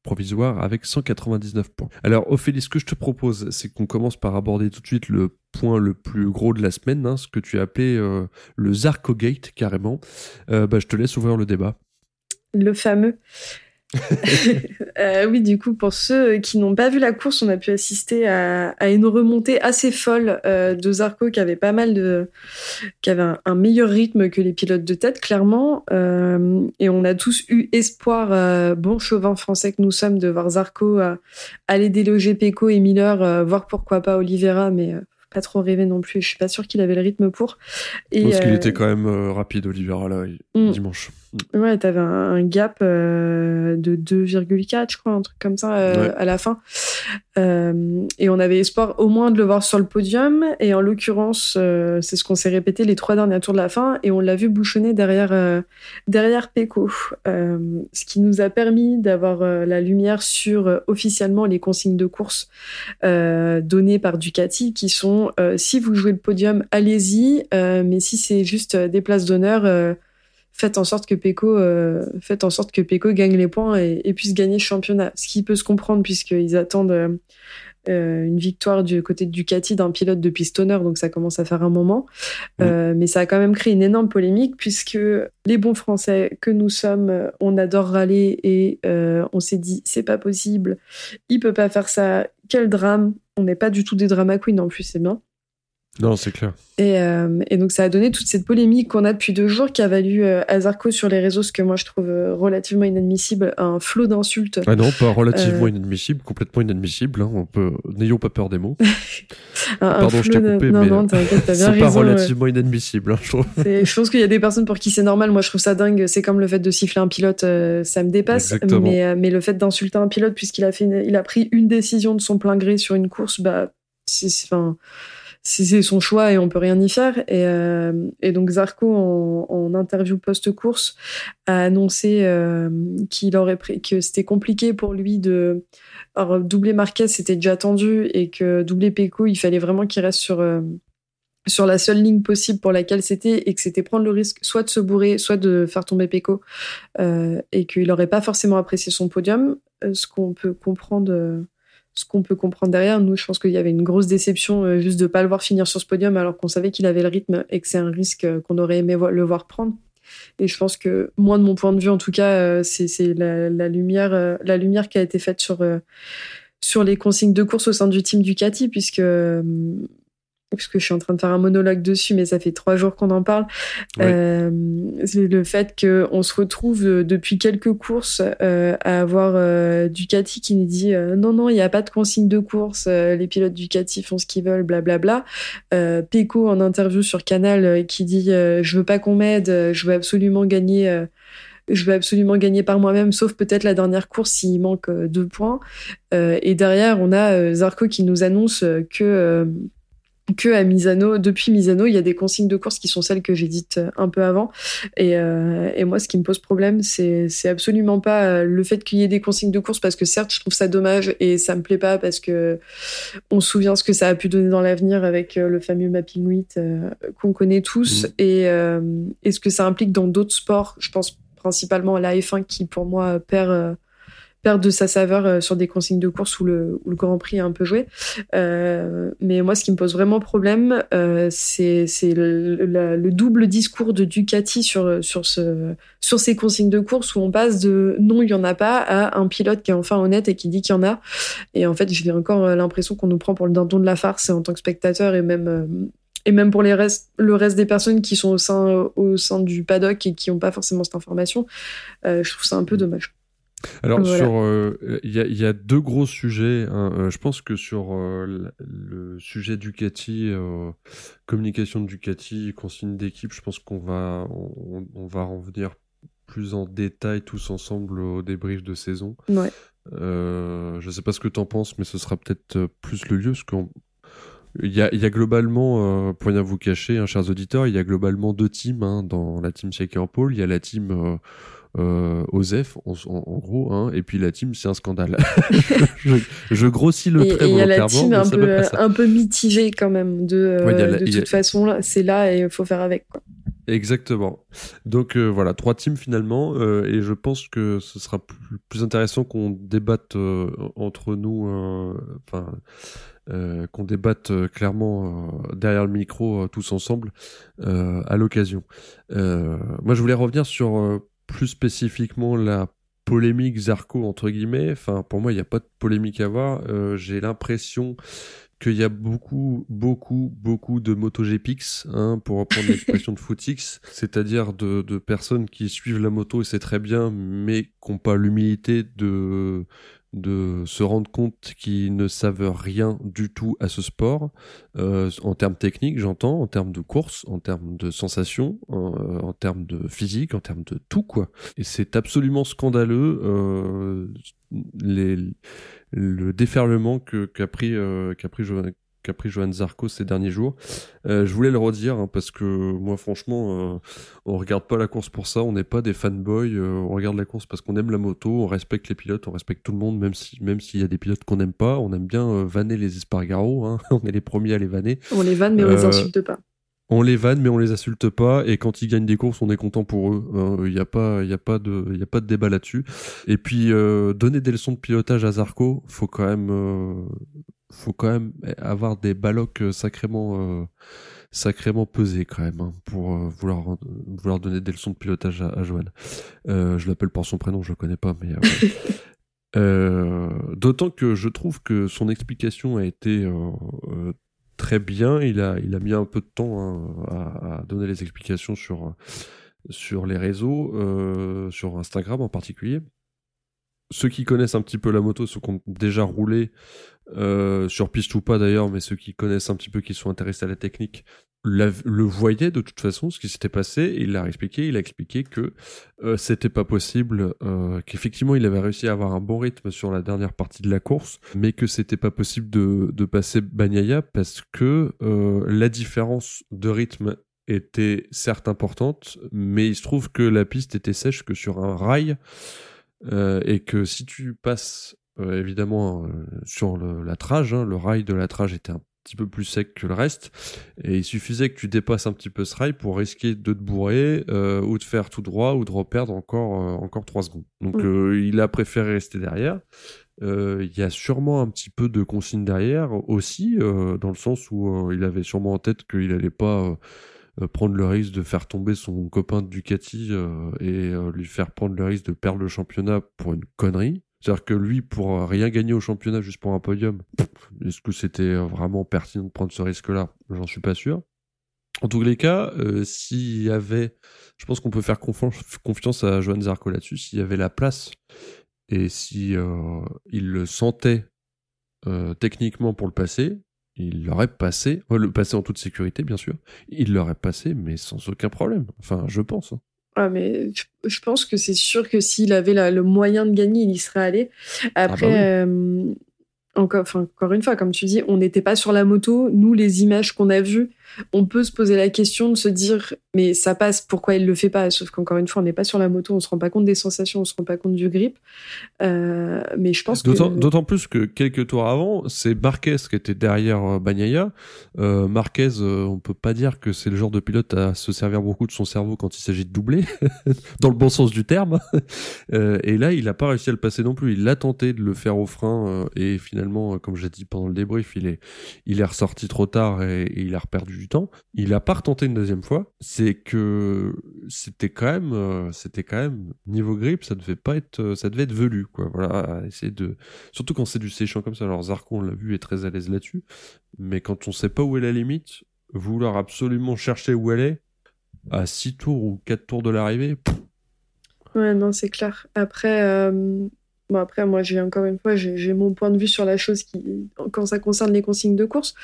provisoire avec 199 points. Alors Ophélie, ce que je te propose, c'est qu'on commence par aborder tout de suite le point le plus gros de la semaine, hein, ce que tu as appelé le Zarco Gate carrément. bah, je te laisse ouvrir le débat. Le fameux. euh, oui, du coup, pour ceux qui n'ont pas vu la course, on a pu assister à, à une remontée assez folle euh, de Zarco qui avait pas mal de, qui avait un, meilleur rythme que les pilotes de tête, clairement. Euh, et on a tous eu espoir, bon chauvin français que nous sommes, de voir Zarco aller déloger Pecco et Miller, voir pourquoi pas Oliveira, mais pas trop rêvé non plus. Je suis pas sûr qu'il avait le rythme pour. Et, Parce qu'il était quand même rapide, Oliveira, là, mm. dimanche. Ouais, t'avais un, un gap euh, de 2,4, je crois, un truc comme ça euh, à la fin. Euh, et on avait espoir au moins de le voir sur le podium. Et en l'occurrence, c'est ce qu'on s'est répété les trois derniers tours de la fin. Et on l'a vu bouchonner derrière, derrière Pecco. ce qui nous a permis d'avoir la lumière sur officiellement les consignes de course données par Ducati qui sont si vous jouez le podium, allez-y. mais si c'est juste des places d'honneur faites en sorte que Peko, euh, faites en sorte que Peko gagne les points et, puisse gagner le championnat. Ce qui peut se comprendre puisqu'ils attendent euh, euh, une victoire du côté de Ducati d'un pilote de pistonner, donc ça commence à faire un moment. mais ça a quand même créé une énorme polémique puisque les bons Français que nous sommes, on adore râler et on s'est dit c'est pas possible, il peut pas faire ça, quel drame. On n'est pas du tout des drama queens en plus, c'est bien. Non, c'est clair. Et, euh, et, donc ça a donné toute cette polémique qu'on a depuis deux jours qui a valu euh, à Zarco sur les réseaux, ce que moi je trouve euh, relativement inadmissible, un flot d'insultes. Ah non, pas relativement inadmissible, complètement inadmissible. Hein, on peut, n'ayons pas peur des mots. Pardon, je t'ai coupé, non, mais non, t'inquiète, t'as bien raison. C'est pas relativement inadmissible, hein, je trouve. Je pense qu'il y a des personnes pour qui c'est normal. Moi, je trouve ça dingue. C'est comme le fait de siffler un pilote, ça me dépasse. Mais, mais le fait d'insulter un pilote puisqu'il a fait, il a pris une décision de son plein gré sur une course, bah, c'est, enfin c'est son choix et on peut rien y faire. Et, euh, donc Zarco, en, interview post-course, a annoncé euh, qu'il aurait que c'était compliqué pour lui de alors, doubler Marquez, c'était déjà tendu et que doubler Pecco, il fallait vraiment qu'il reste sur euh, sur la seule ligne possible pour laquelle c'était et que c'était prendre le risque soit de se bourrer, soit de faire tomber Pecco et qu'il n'aurait pas forcément apprécié son podium, ce qu'on peut comprendre ce qu'on peut comprendre derrière. Nous, je pense qu'il y avait une grosse déception euh, juste de pas le voir finir sur ce podium alors qu'on savait qu'il avait le rythme et que c'est un risque euh, qu'on aurait aimé le voir prendre. Et je pense que moi, de mon point de vue, en tout cas, euh, c'est la, lumière, la lumière qui a été faite sur sur les consignes de course au sein du team Ducati, puisque parce que je suis en train de faire un monologue dessus, mais ça fait trois jours qu'on en parle. Euh, c'est le fait qu'on se retrouve euh, depuis quelques courses euh, à avoir euh, Ducati qui nous dit non non il n'y a pas de consigne de course, les pilotes Ducati font ce qu'ils veulent, blablabla. Euh, Pecco en interview sur Canal qui dit je veux pas qu'on m'aide, je veux absolument gagner je veux absolument gagner par moi-même, sauf peut-être la dernière course s'il manque deux points. Euh, et derrière, on a Zarco qui nous annonce que que à Misano, depuis Misano, il y a des consignes de course qui sont celles que j'ai dites euh, un peu avant. Et, euh, et moi, ce qui me pose problème, c'est, c'est absolument pas euh, le fait qu'il y ait des consignes de course, parce que certes, je trouve ça dommage et ça me plaît pas parce que on se souvient ce que ça a pu donner dans l'avenir avec le fameux Mapping 8 qu'on connaît tous mmh. et, et ce que ça implique dans d'autres sports. Je pense principalement à la F1 qui, pour moi, perd perdre de sa saveur euh, sur des consignes de course où le, Grand Prix est un peu joué. Euh, mais moi, ce qui me pose vraiment problème, euh, c'est le, le, double discours de Ducati sur, sur, ce, sur ces consignes de course où on passe de non, il y en a pas à un pilote qui est enfin honnête et qui dit qu'il y en a. Et en fait, j'ai encore l'impression qu'on nous prend pour le dindon de la farce en tant que spectateur et même pour les le reste des personnes qui sont au sein, du paddock et qui n'ont pas forcément cette information, je trouve ça un peu dommage. Alors sur, euh, il y, a, deux gros sujets. Hein. Euh, je pense que sur euh, le sujet Ducati, communication de Ducati, consigne d'équipe, je pense qu'on va, on, va revenir plus en détail tous ensemble au débrief de saison. Ouais. je ne sais pas ce que tu en penses, mais ce sera peut-être plus le lieu, parce qu'on il y a, il y a globalement, pour rien vous cacher, hein, chers auditeurs, il y a globalement deux teams hein, dans la team Shaker Paul. Il y a la team euh, Osef, en, gros, hein, et puis la team, c'est un scandale. je, je grossis le trait et il y a la team un peu, un peu mitigée quand même. De, euh, Ouais, la- de a- toute façon, c'est là et il faut faire avec. Quoi. Exactement. Donc euh, voilà, trois teams finalement, euh, et je pense que ce sera plus, plus intéressant qu'on débatte euh, entre nous, euh, enfin, euh, qu'on débatte euh, clairement euh, derrière le micro euh, tous ensemble euh, à l'occasion. Euh, moi, je voulais revenir sur euh, plus spécifiquement la polémique Zarco entre guillemets. Enfin, pour moi, il n'y a pas de polémique à avoir. Euh, J'ai l'impression qu'il y a beaucoup, beaucoup, beaucoup de MotoGPX, hein, pour reprendre l'expression de Footix, c'est-à-dire de, de personnes qui suivent la moto et c'est très bien, mais qui n'ont pas l'humilité de, de se rendre compte qu'ils ne savent rien du tout à ce sport, euh, en termes techniques, j'entends, en termes de course, en termes de sensations, en, en termes de physique, en termes de tout, quoi. Et c'est absolument scandaleux, euh, les, le déferlement qu'a pris euh, qu'a pris qu'a pris Johan Zarco ces derniers jours. Euh, je voulais le redire hein, parce que moi franchement euh, on regarde pas la course pour ça, on n'est pas des fanboys, euh, on regarde la course parce qu'on aime la moto, on respecte les pilotes, on respecte tout le monde même si même s'il y a des pilotes qu'on n'aime pas, on aime bien euh, vanner les Espargaro, hein, on est les premiers à les vanner. On les vanne, mais on les insulte pas. On les vanne, mais on les insulte pas. Et quand ils gagnent des courses, on est content pour eux. Il n'y a pas, il y a pas de, il y a pas de débat là-dessus. Et puis donner des leçons de pilotage à Zarco, faut quand même, faut quand même avoir des balocs sacrément, euh, sacrément pesés quand même hein, pour euh, vouloir, vouloir donner des leçons de pilotage à, à Johan. Euh, je l'appelle par son prénom, je le connais pas, mais. euh, Euh, D'autant que je trouve que son explication a été euh, euh, très bien. Il a, il a mis un peu de temps hein, à, à donner les explications sur, sur les réseaux, euh, sur Instagram en particulier. Ceux qui connaissent un petit peu la moto, ceux qui ont déjà roulé euh, sur piste ou pas d'ailleurs, mais ceux qui connaissent un petit peu, qui sont intéressés à la technique, le voyaient de toute façon ce qui s'était passé. Il l'a expliqué. Il a expliqué que euh, c'était pas possible, euh, qu'effectivement il avait réussi à avoir un bon rythme sur la dernière partie de la course, mais que c'était pas possible de, de passer Bagnaia parce que la différence de rythme était certes importante, mais il se trouve que la piste était sèche que sur un rail et que si tu passes euh, évidemment euh, sur le, la trage, hein, le rail de la trage était un petit peu plus sec que le reste et il suffisait que tu dépasses un petit peu ce rail pour risquer de te bourrer euh, ou de faire tout droit ou de reperdre encore encore trois secondes. Donc Mm. il a préféré rester derrière. Il y a sûrement un petit peu de consigne derrière aussi, dans le sens où il avait sûrement en tête qu'il allait pas prendre le risque de faire tomber son copain de Ducati euh, et euh, lui faire prendre le risque de perdre le championnat pour une connerie. C'est-à-dire que lui, pour rien gagner au championnat juste pour un podium, est-ce que c'était vraiment pertinent de prendre ce risque-là? J'en suis pas sûr. En tous les cas, euh, s'il y avait, je pense qu'on peut faire confiance, à Johan Zarco là-dessus, s'il y avait la place et si euh, il le sentait euh, techniquement pour le passer, il l'aurait passé, le passer en toute sécurité bien sûr, il l'aurait passé mais sans aucun problème. Enfin, je pense. hein. Ah, mais je, pense que c'est sûr que s'il avait la- le moyen de gagner, il y serait allé. Après, Ah bah oui. euh, encore, enfin, encore une fois, comme tu dis, on n'était pas sur la moto. Nous, les images qu'on a vues, on peut se poser la question de se dire, mais ça passe, pourquoi il le fait pas? Sauf qu'encore une fois, on n'est pas sur la moto, on se rend pas compte des sensations, on se rend pas compte du grip. Euh, mais je pense que. D'autant d'autant plus que quelques tours avant, c'est Marquez qui était derrière euh, Bagnaia. Euh, Marquez, euh, on peut pas dire que c'est le genre de pilote à se servir beaucoup de son cerveau quand il s'agit de doubler, dans le bon sens du terme. Et là, il a pas réussi à le passer non plus. Il a tenté de le faire au frein et finalement, comme j'ai dit pendant le débrief, il est, il est ressorti trop tard et, et il a reperdu temps. Il a pas retenté une deuxième fois. C'est que c'était quand même, euh, c'était quand même niveau grip, ça devait pas être, euh, ça devait être velu quoi. Voilà, essayer de, surtout quand c'est du séchant comme ça. Alors Zarco, on l'a vu, est très à l'aise là-dessus, mais quand on sait pas où est la limite, vouloir absolument chercher où elle est à 6 tours ou 4 tours de l'arrivée, Ouais, non, c'est clair. Après, euh, bon, après, moi, j'ai encore une fois, j'ai mon point de vue sur la chose qui, quand ça concerne les consignes de course,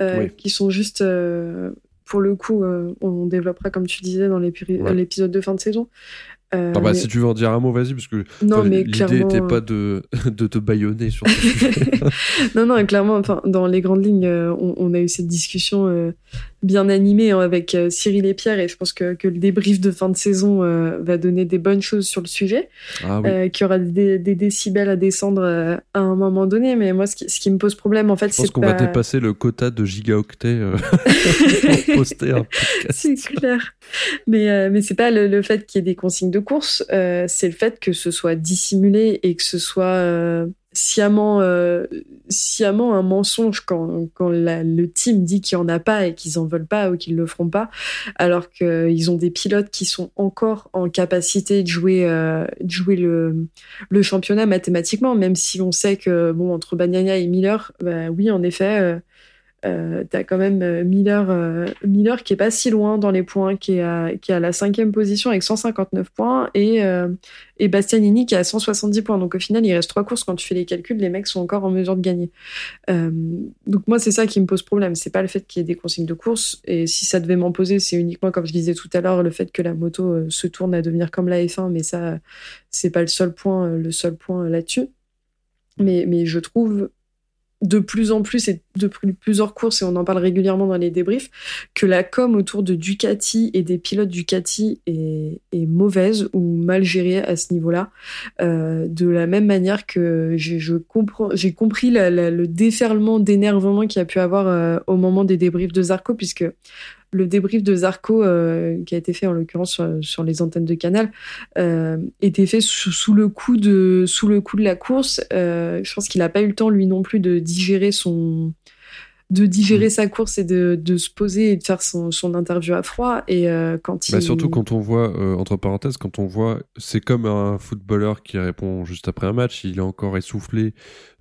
euh, Oui. qui sont juste, euh, pour le coup, euh, on développera, comme tu disais, dans Ouais. l'épisode de fin de saison. Euh, Ah bah, mais- Si tu veux en dire un mot, vas-y, parce que l'idée n'était pas de, de te baïonner sur ce sujet. non, non, clairement, enfin, dans les grandes lignes, euh, on, on a eu cette discussion euh, bien animée hein, avec euh, Cyril et Pierre, et je pense que, que le débrief de fin de saison euh, va donner des bonnes choses sur le sujet, Ah oui. euh, qu'il y aura des, des décibels à descendre euh, à un moment donné, mais moi, ce qui, ce qui me pose problème, en fait, Je pense c'est qu'on pas... va dépasser le quota de gigaoctets euh, pour poster un podcast. C'est clair. Mais, euh, mais c'est pas le, fait qu'il y ait des consignes de course, euh, c'est le fait que ce soit dissimulé et que ce soit euh, sciemment, euh, sciemment un mensonge quand, quand le team dit qu'il n'y en a pas et qu'ils en veulent pas ou qu'ils le feront pas, alors qu'ils ont des pilotes qui sont encore en capacité de jouer, de jouer le, le championnat mathématiquement, même si on sait que bon entre Bagnaia et Miller, bah oui en effet. Euh, t'as quand même euh, Miller, euh, Miller qui est pas si loin dans les points, qui est à, qui est à la cinquième position avec 159 points, et, et Bastianini qui est à 170 points. Donc au final, il reste trois courses. Quand tu fais les calculs, les mecs sont encore en mesure de gagner. Donc moi, c'est ça qui me pose problème. C'est pas le fait qu'il y ait des consignes de course. Et si ça devait m'en poser, c'est uniquement, comme je disais tout à l'heure, le fait que la moto se tourne à devenir comme la F1. Mais ça, c'est pas le seul point, le seul point là-dessus. Mais, mais je trouve de plus en plus et depuis plusieurs courses, et on en parle régulièrement dans les débriefs, que la com autour de Ducati et des pilotes Ducati est, mauvaise ou mal gérée à ce niveau-là. Euh, de la même manière que j'ai compris le déferlement d'énervement qu'il y a pu avoir euh, au moment des débriefs de Zarco, puisque le débrief de Zarco, euh, qui a été fait en l'occurrence sur, les antennes de Canal, euh, était fait sous, sous le coup de sous le coup de la course. Euh, je pense qu'il n'a pas eu le temps lui non plus de digérer son de digérer sa course et de, de se poser et de faire son, son interview à froid. Et euh, quand il Bah, surtout quand on voit, euh, entre parenthèses, quand on voit, c'est comme un footballeur qui répond juste après un match, il est encore essoufflé,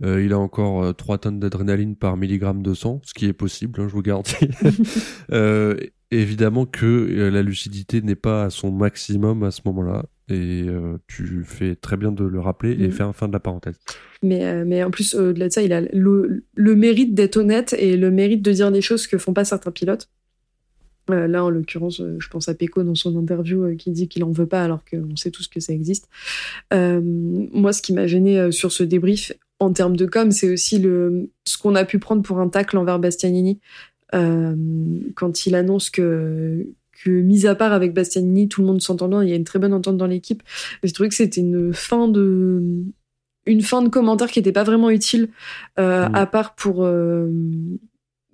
euh, il a encore euh, 3 tonnes d'adrénaline par milligramme de sang, ce qui est possible, hein, je vous garantis. Évidemment que euh, la lucidité n'est pas à son maximum à ce moment-là, et euh, tu fais très bien de le rappeler et Mm. faire un fin de la parenthèse. Mais, euh, mais en plus, au-delà de ça, il a le, le mérite d'être honnête et le mérite de dire des choses que font pas certains pilotes. Euh, là, en l'occurrence, je pense à Pecco dans son interview qui dit qu'il en veut pas alors qu'on sait tous que ça existe. Moi, ce qui m'a gêné sur ce débrief en termes de com, c'est aussi le, ce qu'on a pu prendre pour un tacle envers Bastianini quand il annonce que que mis à part avec Bastianini, tout le monde s'entend bien, il y a une très bonne entente dans l'équipe. J'ai trouvé que c'était une fin de une fin de commentaire qui n'était pas vraiment utile, euh, Mm. à part pour, euh,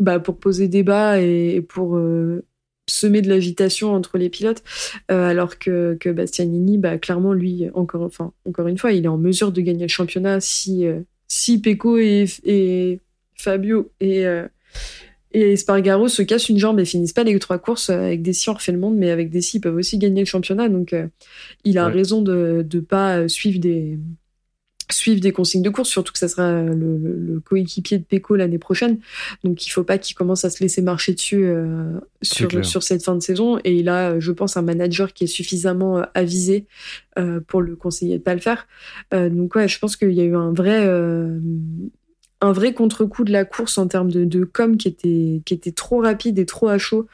bah, pour poser débat et, et pour euh, semer de l'agitation entre les pilotes, euh, alors que, que Bastianini, bah, clairement, lui, encore, enfin, encore une fois, il est en mesure de gagner le championnat si, euh, si Pecco et, et Fabio et, euh, et Espargaro se cassent une jambe et finissent pas les trois courses. euh, Avec Dessy, on refait le monde, mais avec Dessy, ils peuvent aussi gagner le championnat. Donc, euh, il a Ouais. raison de ne pas euh, suivre des, suivre des consignes de course, surtout que ça sera le, le- le coéquipier de Pecco l'année prochaine. Donc il faut pas qu'il commence à se laisser marcher dessus euh, sur, sur cette fin de saison. Et il a, je pense, un manager qui est suffisamment avisé euh, pour le conseiller de pas le faire. Euh, donc ouais, je pense qu'il y a eu un vrai... un vrai contre-coup de la course en termes de, de com qui était, qui était trop rapide et trop à chaud,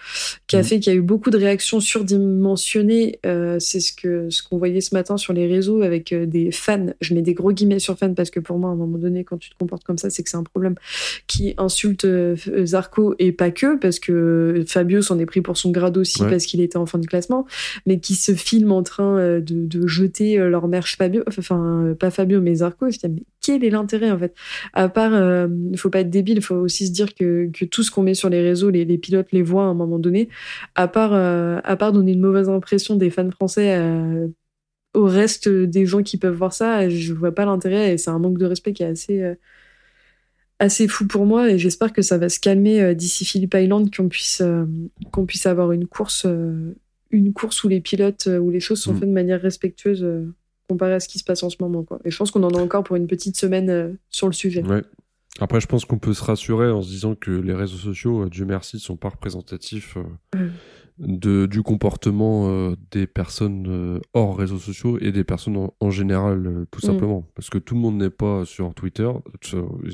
qui a Mhm. fait qu'il y a eu beaucoup de réactions surdimensionnées. Euh, c'est ce que ce qu'on voyait ce matin sur les réseaux avec euh, des fans. Je mets des gros guillemets sur fans parce que pour moi, à un moment donné, quand tu te comportes comme ça, c'est que c'est un problème qui insulte euh, Zarco et pas que, parce que Fabio s'en est pris pour son grade aussi Ouais. parce qu'il était en fin de classement, mais qui se filment en train euh, de, de jeter leur merch Fabio, enfin pas Fabio mais Zarco. Je dis, mais quel est l'intérêt en fait? À part, euh, il faut pas être débile, il faut aussi se dire que, que tout ce qu'on met sur les réseaux, les, les pilotes les voient à un moment donné. À part, euh, à part donner une mauvaise impression des fans français euh, au reste des gens qui peuvent voir ça, je vois pas l'intérêt et c'est un manque de respect qui est assez assez fou pour moi et j'espère que ça va se calmer d'ici Phillip Island qu'on puisse qu'on puisse avoir une course une course où les pilotes où les choses sont Mm. faites de manière respectueuse comparé à ce qui se passe en ce moment quoi. Et je pense qu'on en a encore pour une petite semaine euh, sur le sujet. Ouais. Après, je pense qu'on peut se rassurer en se disant que les réseaux sociaux, euh, Dieu merci, sont pas représentatifs euh, Mm. de, du comportement euh, des personnes hors réseaux sociaux et des personnes en, en général, tout Mm. simplement. Parce que tout le monde n'est pas sur Twitter,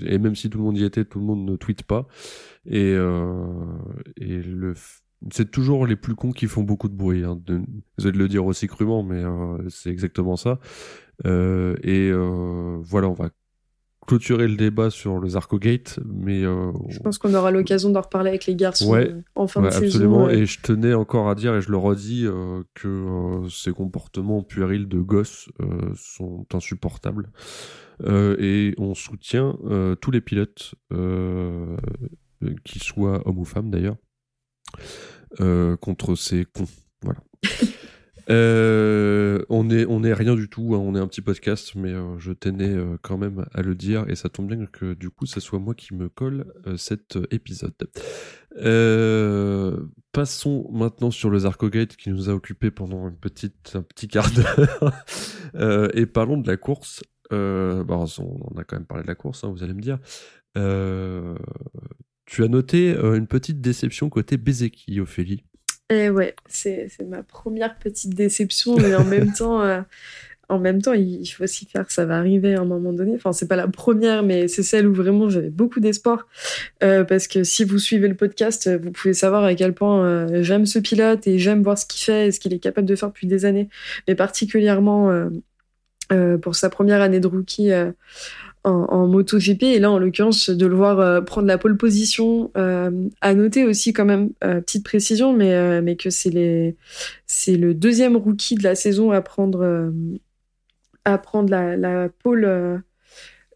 et même si tout le monde y était, tout le monde ne tweete pas. Et, et le, c'est toujours les plus cons qui font beaucoup de bruit. Hein. De, de le dire aussi crûment, mais euh, c'est exactement ça. Euh, et euh, voilà, on va clôturer le débat sur le Zarkogate, mais je pense qu'on aura l'occasion d'en reparler avec les garçons Ouais. en fin Ouais, de absolument. saison. Et je tenais encore à dire, et je le redis, que ces comportements puérils de gosses sont insupportables. Et on soutient tous les pilotes, qu'ils soient hommes ou femmes d'ailleurs, euh, contre ces cons. Voilà. Euh, on est rien du tout, hein, on est un petit podcast, mais euh, je tenais quand même à le dire et ça tombe bien que du coup ça soit moi qui me colle cet épisode. Passons maintenant sur le Zarkogate qui nous a occupé pendant un petit quart d'heure et parlons de la course. Bah, on, a quand même parlé de la course, hein, vous allez me dire. Tu as noté euh, une petite déception côté Bezeki, Ophélie. Eh ouais, c'est c'est ma première petite déception, mais en même temps, euh, en même temps, il il faut aussi faire ça va arriver à un moment donné. Enfin, c'est pas la première, mais c'est celle où vraiment j'avais beaucoup d'espoir. Euh, parce que si vous suivez le podcast, vous pouvez savoir à quel point euh, j'aime ce pilote et j'aime voir ce qu'il fait et ce qu'il est capable de faire depuis des années. Mais particulièrement pour sa première année de rookie en, en MotoGP. Et là, en l'occurrence, de le voir euh, prendre la pole position. Euh, à noter aussi quand même, euh, petite précision, mais, mais que c'est les c'est le deuxième rookie de la saison à prendre, à prendre la, la pole,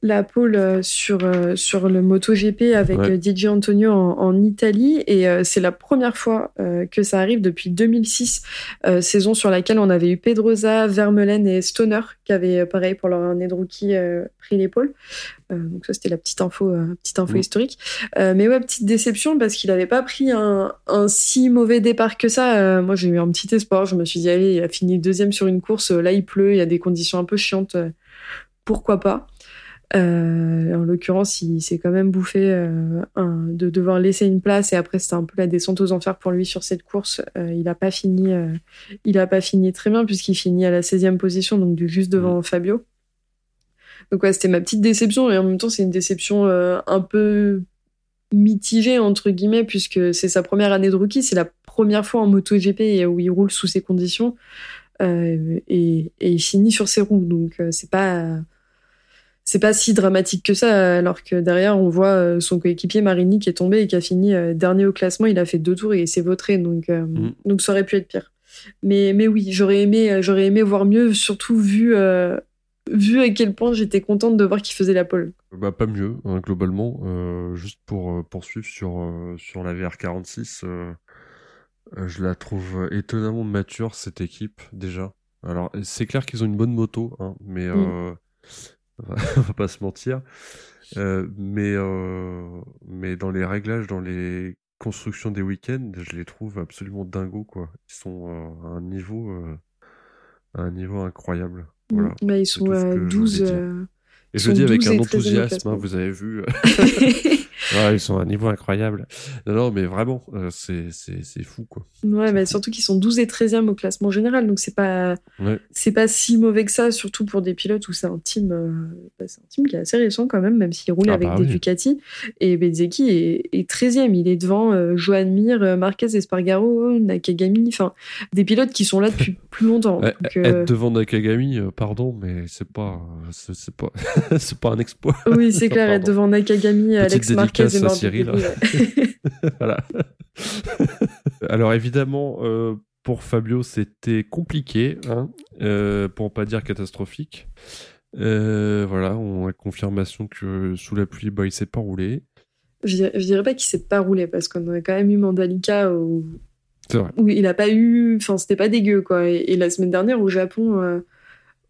la pole euh, sur, euh, sur le MotoGP avec Ouais. euh, DJ Antonio en, en Italie. Et euh, c'est la première fois euh, que ça arrive depuis 2006, euh, saison sur laquelle on avait eu Pedrosa, Vermeulen et Stoner, qui avaient, pareil, pour leur année de rookie, euh, pris l'épaule. Euh, donc ça, c'était la petite info, euh, petite info historique. Euh, mais ouais, petite déception parce qu'il n'avait pas pris un, un si mauvais départ que ça. Euh, moi, j'ai eu un petit espoir. Je me suis dit, allez, il a fini deuxième sur une course. Là, il pleut, il y a des conditions un peu chiantes. Pourquoi pas? Euh, En l'occurrence, il s'est quand même bouffé euh, un- de devoir laisser une place et après, c'était un peu la descente aux enfers pour lui sur cette course. Euh, il n'a pas fini, euh, il a pas fini très bien puisqu'il finit à la 16e position, donc juste devant Fabio. Donc ouais, c'était ma petite déception et en même temps c'est une déception euh, un peu mitigée entre guillemets puisque c'est sa première année de rookie, c'est la première fois en MotoGP où il roule sous ces conditions euh, et, et il finit sur ses roues donc euh, c'est pas c'est pas si dramatique que ça alors que derrière on voit euh, son coéquipier Marini qui est tombé et qui a fini euh, dernier au classement, il a fait deux tours et il s'est vautré donc euh, Mhm. donc ça aurait pu être pire. Mais mais oui, j'aurais aimé j'aurais aimé voir mieux surtout vu euh, vu à quel point j'étais contente de voir qu'il faisait la pole. Bah, pas mieux, hein, globalement. Euh, juste pour poursuivre sur, sur la VR46, euh, euh, je la trouve étonnamment mature, cette équipe, déjà. Alors, c'est clair qu'ils ont une bonne moto, hein, mais euh, on va pas se mentir. Euh, mais, euh, mais dans les réglages, dans les constructions des week-ends, je les trouve absolument dingos, quoi. Ils sont euh, à un niveau, à un niveau incroyable. Voilà. Mais ils sont je 12 voulais dire. euh, Et je dis avec 12 un et 13e au enthousiasme, hein, vous avez vu. Ouais, ils sont à un niveau incroyable. Non, non, mais vraiment, euh, c'est, c'est, c'est fou, quoi. Ouais, mais surtout qu'ils sont 12 et 13e au classement général, donc c'est pas Ouais. c'est pas si mauvais que ça, surtout pour des pilotes où c'est un team euh, bah, c'est un team qui est assez récent quand même, même s'il roule Ah avec bah des oui. Ducati. Et Bezzecchi est, est 13e, il est devant euh, Joan Mir, euh, Marquez Espargaro, Nakagami, enfin des pilotes qui sont là depuis plus longtemps. Donc, euh, Être devant Nakagami, pardon, mais c'est pas, c'est, c'est pas, c'est pas un exploit. oui, c'est clair, être devant Nakagami, Alex Marquez dédicace à Cyril. voilà. Alors évidemment, euh, pour Fabio, c'était compliqué, hein, euh, pour pas dire catastrophique. Euh, voilà, on a confirmation que sous la pluie, bah, il s'est pas roulé. Je dirais, je dirais pas qu'il s'est pas roulé parce qu'on a quand même eu Mandalika où, C'est vrai. où il a pas eu, enfin c'était pas dégueu quoi. Et, et la semaine dernière au Japon, euh,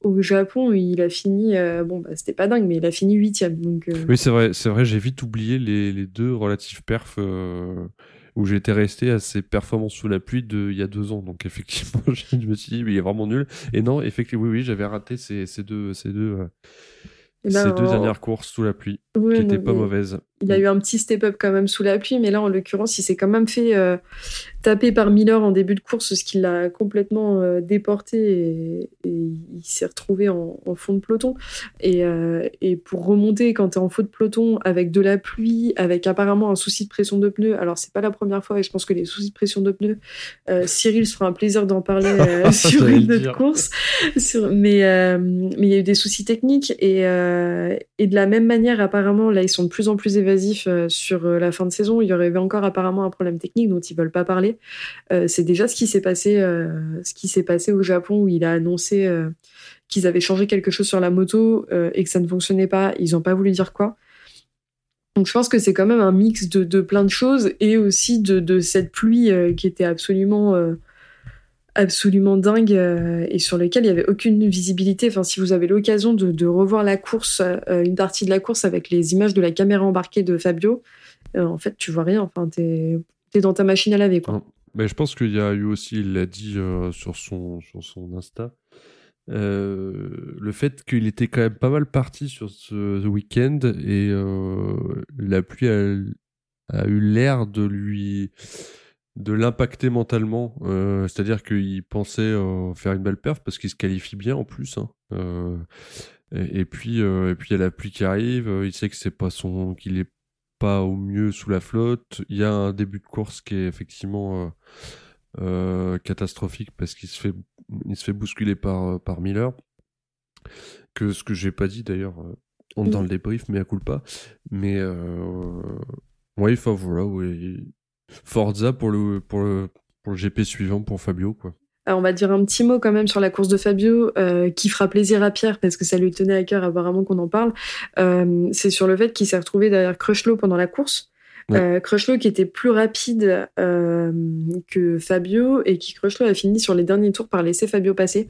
au Japon il a fini, euh, bon bah c'était pas dingue mais il a fini huitième donc. euh, Oui, c'est vrai, c'est vrai, j'ai vite oublié les, les deux relatifs perfs euh, où j'étais resté à ces performances sous la pluie de il y a deux ans. Donc effectivement, je me suis dit, mais il est vraiment nul. Et non, effectivement, oui, oui, j'avais raté ces, ces deux, ces deux, et ben, ces deux en- dernières courses sous la pluie ouais, qui non, étaient pas mais mauvaises. Il a eu un petit step-up quand même sous la pluie, mais là, en l'occurrence, il s'est quand même fait euh, taper par Miller en début de course, ce qui l'a complètement euh, déporté et, il s'est retrouvé en, fond de peloton. Et, euh, et pour remonter quand tu es en fond de peloton avec de la pluie, avec apparemment un souci de pression de pneus, alors c'est pas la première fois et je pense que les soucis de pression de pneus, Cyril se fera un plaisir d'en parler sur une autre course. mais mais il y a eu des soucis techniques et, et de la même manière, apparemment, là, ils sont de plus en plus évasifs sur la fin de saison. Il y aurait encore apparemment un problème technique dont ils veulent pas parler. Euh, c'est déjà ce qui s'est passé, euh, ce qui s'est passé au Japon où il a annoncé euh, qu'ils avaient changé quelque chose sur la moto et que ça ne fonctionnait pas. Ils n'ont pas voulu dire quoi. Donc je pense que c'est quand même un mix de, plein de choses et aussi de, cette pluie qui était absolument absolument dingue et sur lequel il n'y avait aucune visibilité. Enfin, si vous avez l'occasion de, revoir la course, une partie de la course avec les images de la caméra embarquée de Fabio, en fait, tu vois rien. Enfin, t'es dans ta machine à laver, quoi. Mais je pense qu'il y a eu aussi, il l'a dit euh, sur, son, sur son Insta, euh, le fait qu'il était quand même pas mal parti sur ce, week-end et euh, la pluie a eu l'air de lui de l'impacter mentalement c'est-à-dire qu'il pensait faire une belle perf parce qu'il se qualifie bien en plus hein. et, et, puis et puis il y a la pluie qui arrive il sait que c'est pas son qu'il est au mieux sous la flotte. Il y a un début de course qui est effectivement euh, euh, catastrophique parce qu'il se fait, il se fait bousculer par, euh, par Miller. Que ce que j'ai pas dit d'ailleurs dans le débrief, mais à coup pas. Mais oui, enfin voilà, Forza pour le, pour le, pour le GP suivant pour Fabio, quoi. Euh, on va dire un petit mot quand même sur la course de Fabio, euh, qui fera plaisir à Pierre parce que ça lui tenait à cœur apparemment qu'on en parle. Euh, c'est sur le fait qu'il s'est retrouvé derrière Crutchlow pendant la course. Ouais. Crutchlow qui était plus rapide que Fabio et qui Crutchlow a fini sur les derniers tours par laisser Fabio passer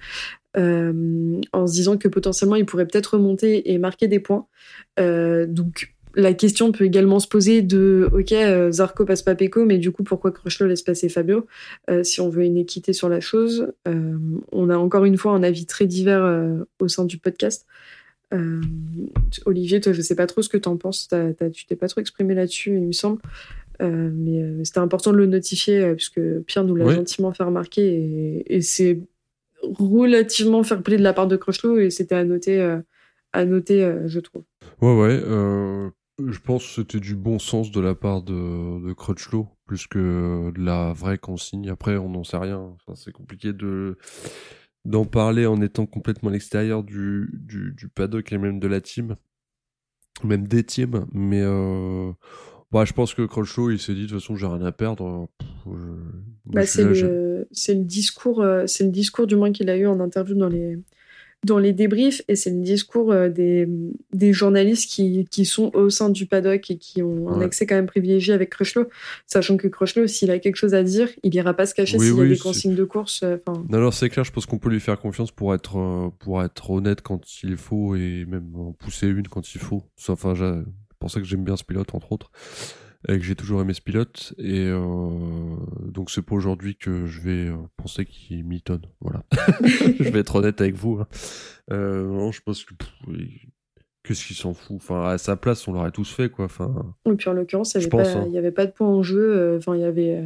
en se disant que potentiellement il pourrait peut-être remonter et marquer des points. donc la question peut également se poser de ok euh, Zarco passe pas Peko mais du coup pourquoi Crutchlow laisse passer Fabio euh, si on veut une équité sur la chose euh, on a encore une fois un avis très divers au sein du podcast. Olivier toi je sais pas trop ce que t'en penses. Tu t'es pas trop exprimé là-dessus il me semble. Mais c'était important de le notifier puisque Pierre nous l'a gentiment fait remarquer et, c'est relativement fair play de la part de Crutchlow et c'était à noter à noter je trouve. Ouais ouais je pense que c'était du bon sens de la part de, de Crutchlow, plus que de la vraie consigne. Après, on n'en sait rien. c'est compliqué de d'en parler en étant complètement à l'extérieur du, du, du, paddock et même de la team, même des teams. Mais euh, bah, je pense que Crutchlow, il s'est dit de toute façon, j'ai rien à perdre. Bah, c'est le, le, discours, euh, c'est le discours du moins qu'il a eu en interview dans les dans les débriefs, et c'est le discours euh, des, des journalistes qui, qui, sont au sein du paddock et qui ont un accès quand même privilégié avec Crutchlow, sachant que Crutchlow, s'il a quelque chose à dire, il ira pas se cacher s'il y a des consignes de course. Euh, alors c'est clair, je pense qu'on peut lui faire confiance pour être, euh, pour être honnête quand il faut et même en pousser une quand il faut. Enfin, c'est pour ça que j'aime bien ce pilote, entre autres et que j'ai toujours aimé ce pilote. Et euh, donc c'est pas aujourd'hui que je vais euh, penser qu'il mitonne. Voilà. je vais être honnête avec vous. Hein. Euh, non, je pense que qu'est-ce qu'il s'en fout? Enfin, à sa place, on l'aurait tous fait, quoi. Enfin. Et puis en l'occurrence, il n'y avait, hein. avait, pas de point en jeu. Enfin, il y avait.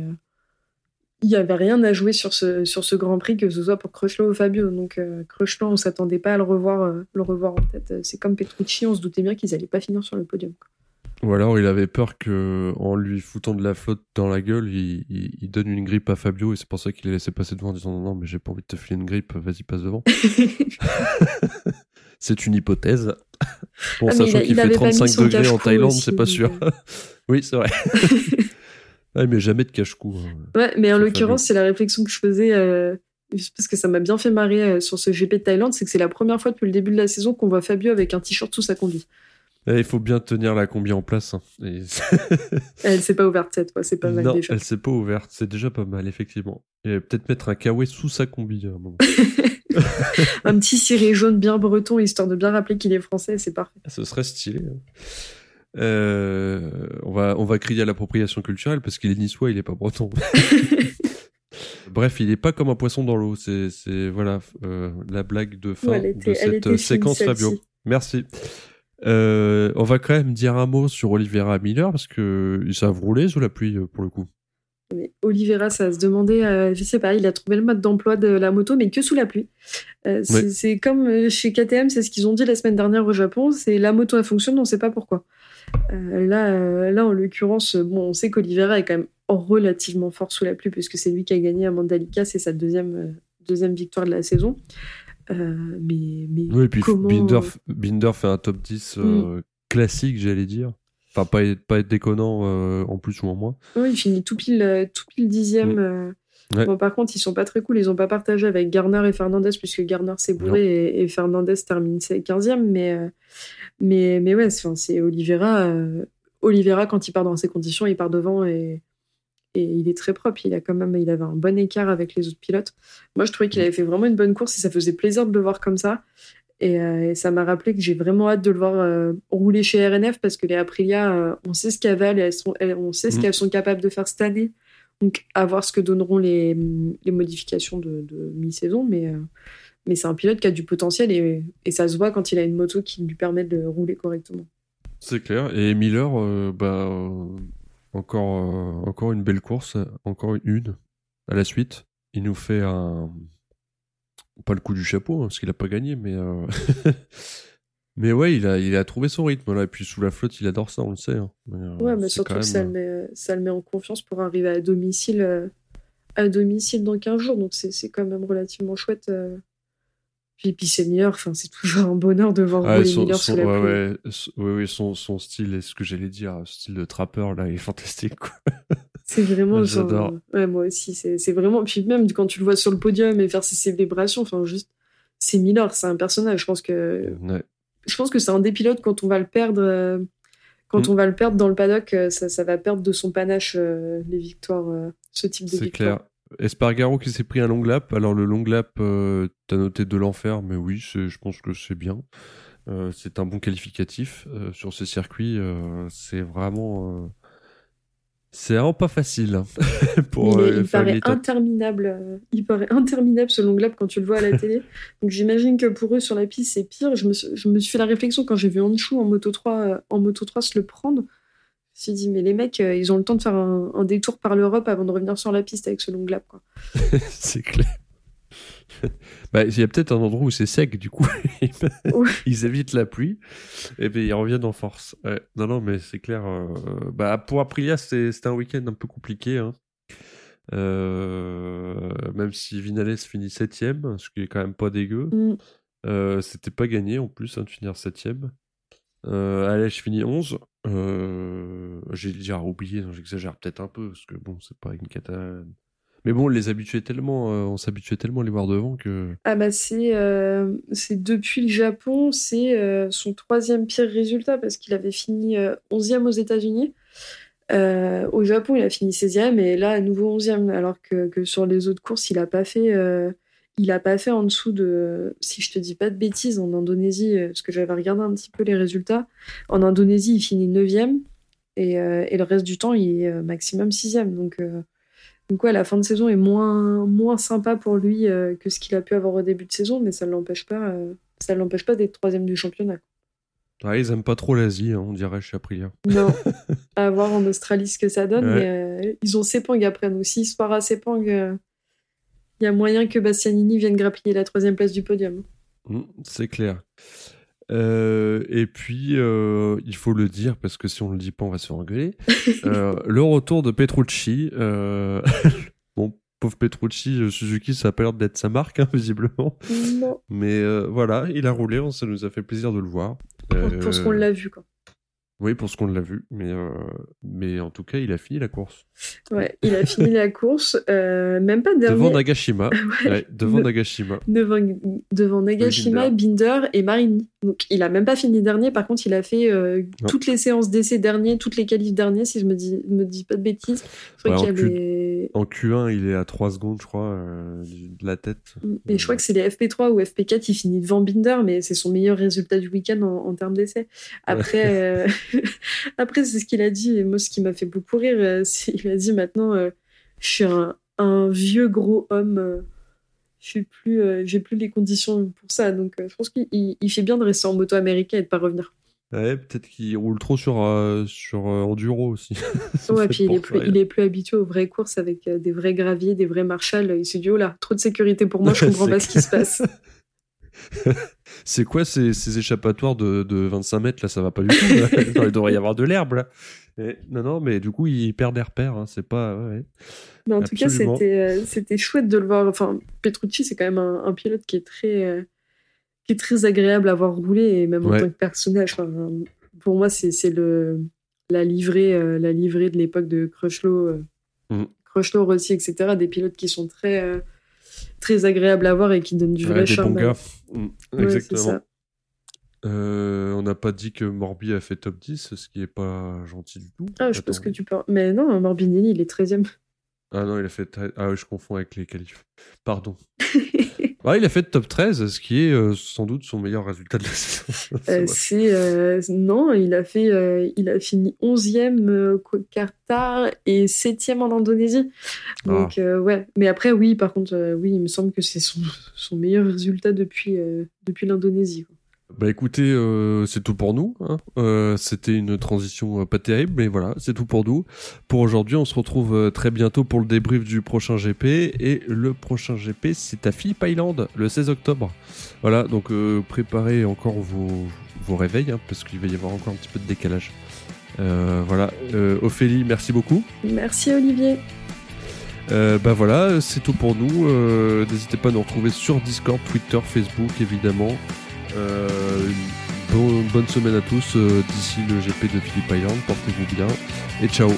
Il n'y avait rien à jouer sur ce, sur ce Grand Prix, que ce soit pour Crutchlow ou Fabio. Donc, euh, Crutchlow, on s'attendait pas à le revoir, le revoir en tête. C'est comme Petrucci, on se doutait bien qu'ils allaient pas finir sur le podium. Quoi. Ou alors il avait peur que en lui foutant de la flotte dans la gueule, il, donne une grippe à Fabio et c'est pour ça qu'il l'a laissé passer devant en disant non, non mais j'ai pas envie de te filer une grippe, vas-y passe devant. c'est une hypothèse. Bon, ah, sachant qu'il fait 35 degrés en Thaïlande, c'est pas sûr. oui, c'est vrai. ah, mais jamais de cache-cou. Hein. Ouais, mais en l'occurrence, c'est la réflexion que je faisais. Euh, parce que ça m'a bien fait marrer euh, sur ce GP de Thaïlande, c'est que c'est la première fois depuis le début de la saison qu'on voit Fabio avec un t-shirt sous sa conduite. Eh, il faut bien tenir la combi en place. Hein. elle s'est pas ouverte cette fois, c'est pas mal non, déjà. Elle s'est pas ouverte, c'est déjà pas mal, effectivement. Et peut-être mettre un kawaii sous sa combi à un moment. un petit ciré jaune bien breton, histoire de bien rappeler qu'il est français, c'est parfait. Ce serait stylé. Hein. Euh, on, va, on va crier à l'appropriation culturelle parce qu'il est niçois, il est pas breton. Bref, il est pas comme un poisson dans l'eau. C'est voilà euh, la blague de fin de cette séquence Fabio. Merci. Euh, on va quand même dire un mot sur Oliveira Miller parce que ils savent rouler sous la pluie pour le coup. Mais Oliveira, ça se demandait, euh, je sais pas, il a trouvé le mode d'emploi de la moto, mais que sous la pluie. Euh, c'est comme chez KTM, c'est ce qu'ils ont dit la semaine dernière au Japon, c'est la moto elle fonctionne, on sait pas pourquoi. là, là, en l'occurrence, bon, on sait qu'Oliveira est quand même relativement fort sous la pluie puisque c'est lui qui a gagné à Mandalika, c'est sa deuxième, deuxième victoire de la saison. Mais, mais oui, et puis Binder, Binder, fait un top 10 mm. classique, j'allais dire. Enfin, pas être, pas être déconnant euh, en plus ou en moins. Oui, il finit tout pile, euh, tout pile dixième. Mm. Euh. Bon, par contre, ils sont pas très cool. Ils ont pas partagé avec Garner et Fernandez puisque Garner s'est bourré et, Fernandez termine 15e. Mais, mais, mais ouais, c'est Oliveira. Oliveira, quand il part dans ces conditions, il part devant et, et il est très propre. Il a quand même, il avait un bon écart avec les autres pilotes. Moi, je trouvais qu'il avait fait vraiment une bonne course et ça faisait plaisir de le voir comme ça. Euh, et, ça m'a rappelé que j'ai vraiment hâte de le voir euh, rouler chez RNF parce que les Aprilia, euh, on sait ce qu'elles valent, elles sont, on sait ce mm. qu'elles sont capables de faire cette année. Donc, à voir ce que donneront les, les modifications de, de mi-saison. Mais, mais c'est un pilote qui a du potentiel et, et, ça se voit quand il a une moto qui lui permet de rouler correctement. C'est clair. Et Miller, bah, encore, encore une belle course, encore une à la suite. Il nous fait un pas le coup du chapeau, hein, parce qu'il a pas gagné, mais euh, mais ouais, il a, il a trouvé son rythme là. Et puis sous la flotte, il adore ça, on le sait. Hein. Euh, ouais, mais surtout que ça, le euh, met, ça le met en confiance pour arriver à domicile, à domicile dans 15 jours. Donc c'est quand même relativement chouette. Puis, puis c'est Miller, enfin, c'est toujours un bonheur de voir ah, son, Miller son, la ouais, ouais, ouais, son, son style, et ce que j'allais dire, style de trappeur, là, il est fantastique, quoi. C'est vraiment genre... Ouais, moi aussi, c'est vraiment... Puis même quand tu le vois sur le podium et faire ses célébrations, enfin, juste... C'est Miller, c'est un personnage, je pense que... Je pense que c'est un des pilotes, quand on va le perdre... Euh, quand mm. on va le perdre dans le paddock, euh, ça, ça va perdre de son panache euh, les victoires, ce type de victoire. C'est clair. Espargaro qui s'est pris un long lap. Alors le long lap, euh, t'as noté de l'enfer, mais oui, je pense que c'est bien. Euh, c'est un bon qualificatif euh, sur ce circuit. c'est vraiment, c'est vraiment pas facile hein, pour. Il, il paraît interminable. il paraît interminable ce long lap quand tu le vois à la télé. Donc j'imagine que pour eux sur la piste c'est pire. Je me, je me, suis fait la réflexion quand j'ai vu Anshu en moto 3 en moto 3 se le prendre suis dit, mais les mecs, euh, ils ont le temps de faire un, détour par l'Europe avant de revenir sur la piste avec ce long lap. C'est clair. bah, il y a peut-être un endroit où c'est sec, du coup, ils évitent la pluie et puis ils reviennent en force. Non, non, mais c'est clair. Euh, bah, pour Aprilia, c'était un week-end un peu compliqué. Hein. Euh, même si Vinales finit septième, ce qui est quand même pas dégueu. Mm. c'était pas gagné en plus hein, de finir septième. Euh, allez, je finis 11. Euh, j'ai déjà oublié, j'exagère peut-être un peu, parce que bon, c'est pas une cata. Mais bon, on les habituait tellement, euh, on s'habituait tellement à les voir devant que. Ah bah c'est, euh, c'est depuis le Japon, c'est son troisième pire résultat parce qu'il avait fini 11e aux États-Unis. au Japon, il a fini 16e et là, à nouveau 11e, alors que, que sur les autres courses, il a pas fait il a pas fait en dessous de, si je te dis pas de bêtises, en Indonésie, euh, parce que j'avais regardé un petit peu les résultats. En Indonésie, il finit 9e et, euh, et le reste du temps, il est euh, maximum 6e. Donc, donc ouais, la fin de saison est moins, moins sympa pour lui que ce qu'il a pu avoir au début de saison, mais ça ne l'empêche pas, ça l'empêche pas d'être troisième du championnat. Ah, ils aiment pas trop l'Asie, hein, on dirait chez Aprilia. Non, à voir en Australie ce que ça donne, mais ils ont Sepang après, donc s'ils se partent à Sepang il y a moyen que Bastianini vienne grappiller la troisième place du podium. Mmh, c'est clair. Euh, et puis, euh, il faut le dire, parce que si on le dit pas, on va se faire engueuler. Euh, le retour de Petrucci. bon, pauvre Petrucci, Suzuki, ça a pas l'air d'être sa marque, hein, visiblement. Non. Mais voilà, il a roulé, ça nous a fait plaisir de le voir. Pour, ce qu'on l'a vu, quoi. Oui, pour ce qu'on l'a vu, mais, euh, mais en tout cas, il a fini la course. Ouais, il a fini la course, euh, même pas dernier. Devant Nagashima. ouais, devant Nagashima. Devant, devant Nagashima, Binder. et Marini. Donc, il a même pas fini dernier. Par contre, il a fait euh, toutes les séances d'essai dernier, toutes les qualifs derniers, si je me dis, me dis pas de bêtises. Je crois qu'il y avait en Q1, il est à 3 secondes, je crois, euh, de la tête. Et je crois que c'est les FP3 ou FP4, il finit devant Binder, mais c'est son meilleur résultat du week-end en, termes d'essai. Après, euh, après c'est ce qu'il a dit, et moi, ce qui m'a fait beaucoup rire, euh, il a dit maintenant, je suis un, vieux gros homme. je suis plus, j'ai plus les conditions pour ça, donc je pense qu'il fait bien de rester en moto américaine et de pas revenir. Ouais, peut-être qu'il roule trop sur, euh, sur euh, enduro aussi. ouais, puis il est, plus, il est, plus, habitué aux vraies courses avec des vrais graviers, des vrais marshals. Il s'est dit, oh là, trop de sécurité pour moi, je comprends pas ce qui se passe. c'est quoi ces, ces échappatoires de, de, 25 mètres là? Ça va pas du tout. il devrait y avoir de l'herbe là. non, non, mais du coup, il perd des repères. Hein, c'est pas. Ouais. Mais en tout cas, c'était, c'était chouette de le voir. Enfin, Petrucci, c'est quand même un, un, pilote qui est très qui est très agréable à voir rouler et même en tant que personnage. pour moi, c'est le la livrée, euh, la livrée de l'époque de Crutchlow, euh, mm. Crutchlow, Rossi, etc. Des pilotes qui sont très euh, très agréables à voir et qui donnent du vrai charme. Mm. Exactement. on n'a pas dit que Morbi a fait top 10, ce qui est pas gentil du tout. Ah, je pense que tu peux. Mais non, Morbinelli, il est 13 e Ah non, il a fait. Ah, je confonds avec les qualifs. Pardon. il a fait top 13, ce qui est euh, sans doute son meilleur résultat de la saison. Euh, c'est euh, non, il a fait, il a fini 11e au Qatar et 7e en Indonésie. Donc ah. ouais, mais après oui, par contre oui, il me semble que c'est son, son meilleur résultat depuis depuis l'Indonésie. Bah écoutez, euh, c'est tout pour nous. Hein. Euh, C'était une transition euh, pas terrible, mais voilà, c'est tout pour nous. Pour aujourd'hui, on se retrouve très bientôt pour le débrief du prochain GP. Et le prochain GP, c'est à Phillip Island, le 16 octobre. Voilà, donc euh, préparez encore vos, vos réveils, hein, parce qu'il va y avoir encore un petit peu de décalage. voilà, Ophélie, merci beaucoup. Merci Olivier. Euh, bah voilà, c'est tout pour nous. N'hésitez pas à nous retrouver sur Discord, Twitter, Facebook évidemment. Euh, bonne semaine à tous euh, d'ici le GP de Philippe Island. Portez-vous bien et ciao.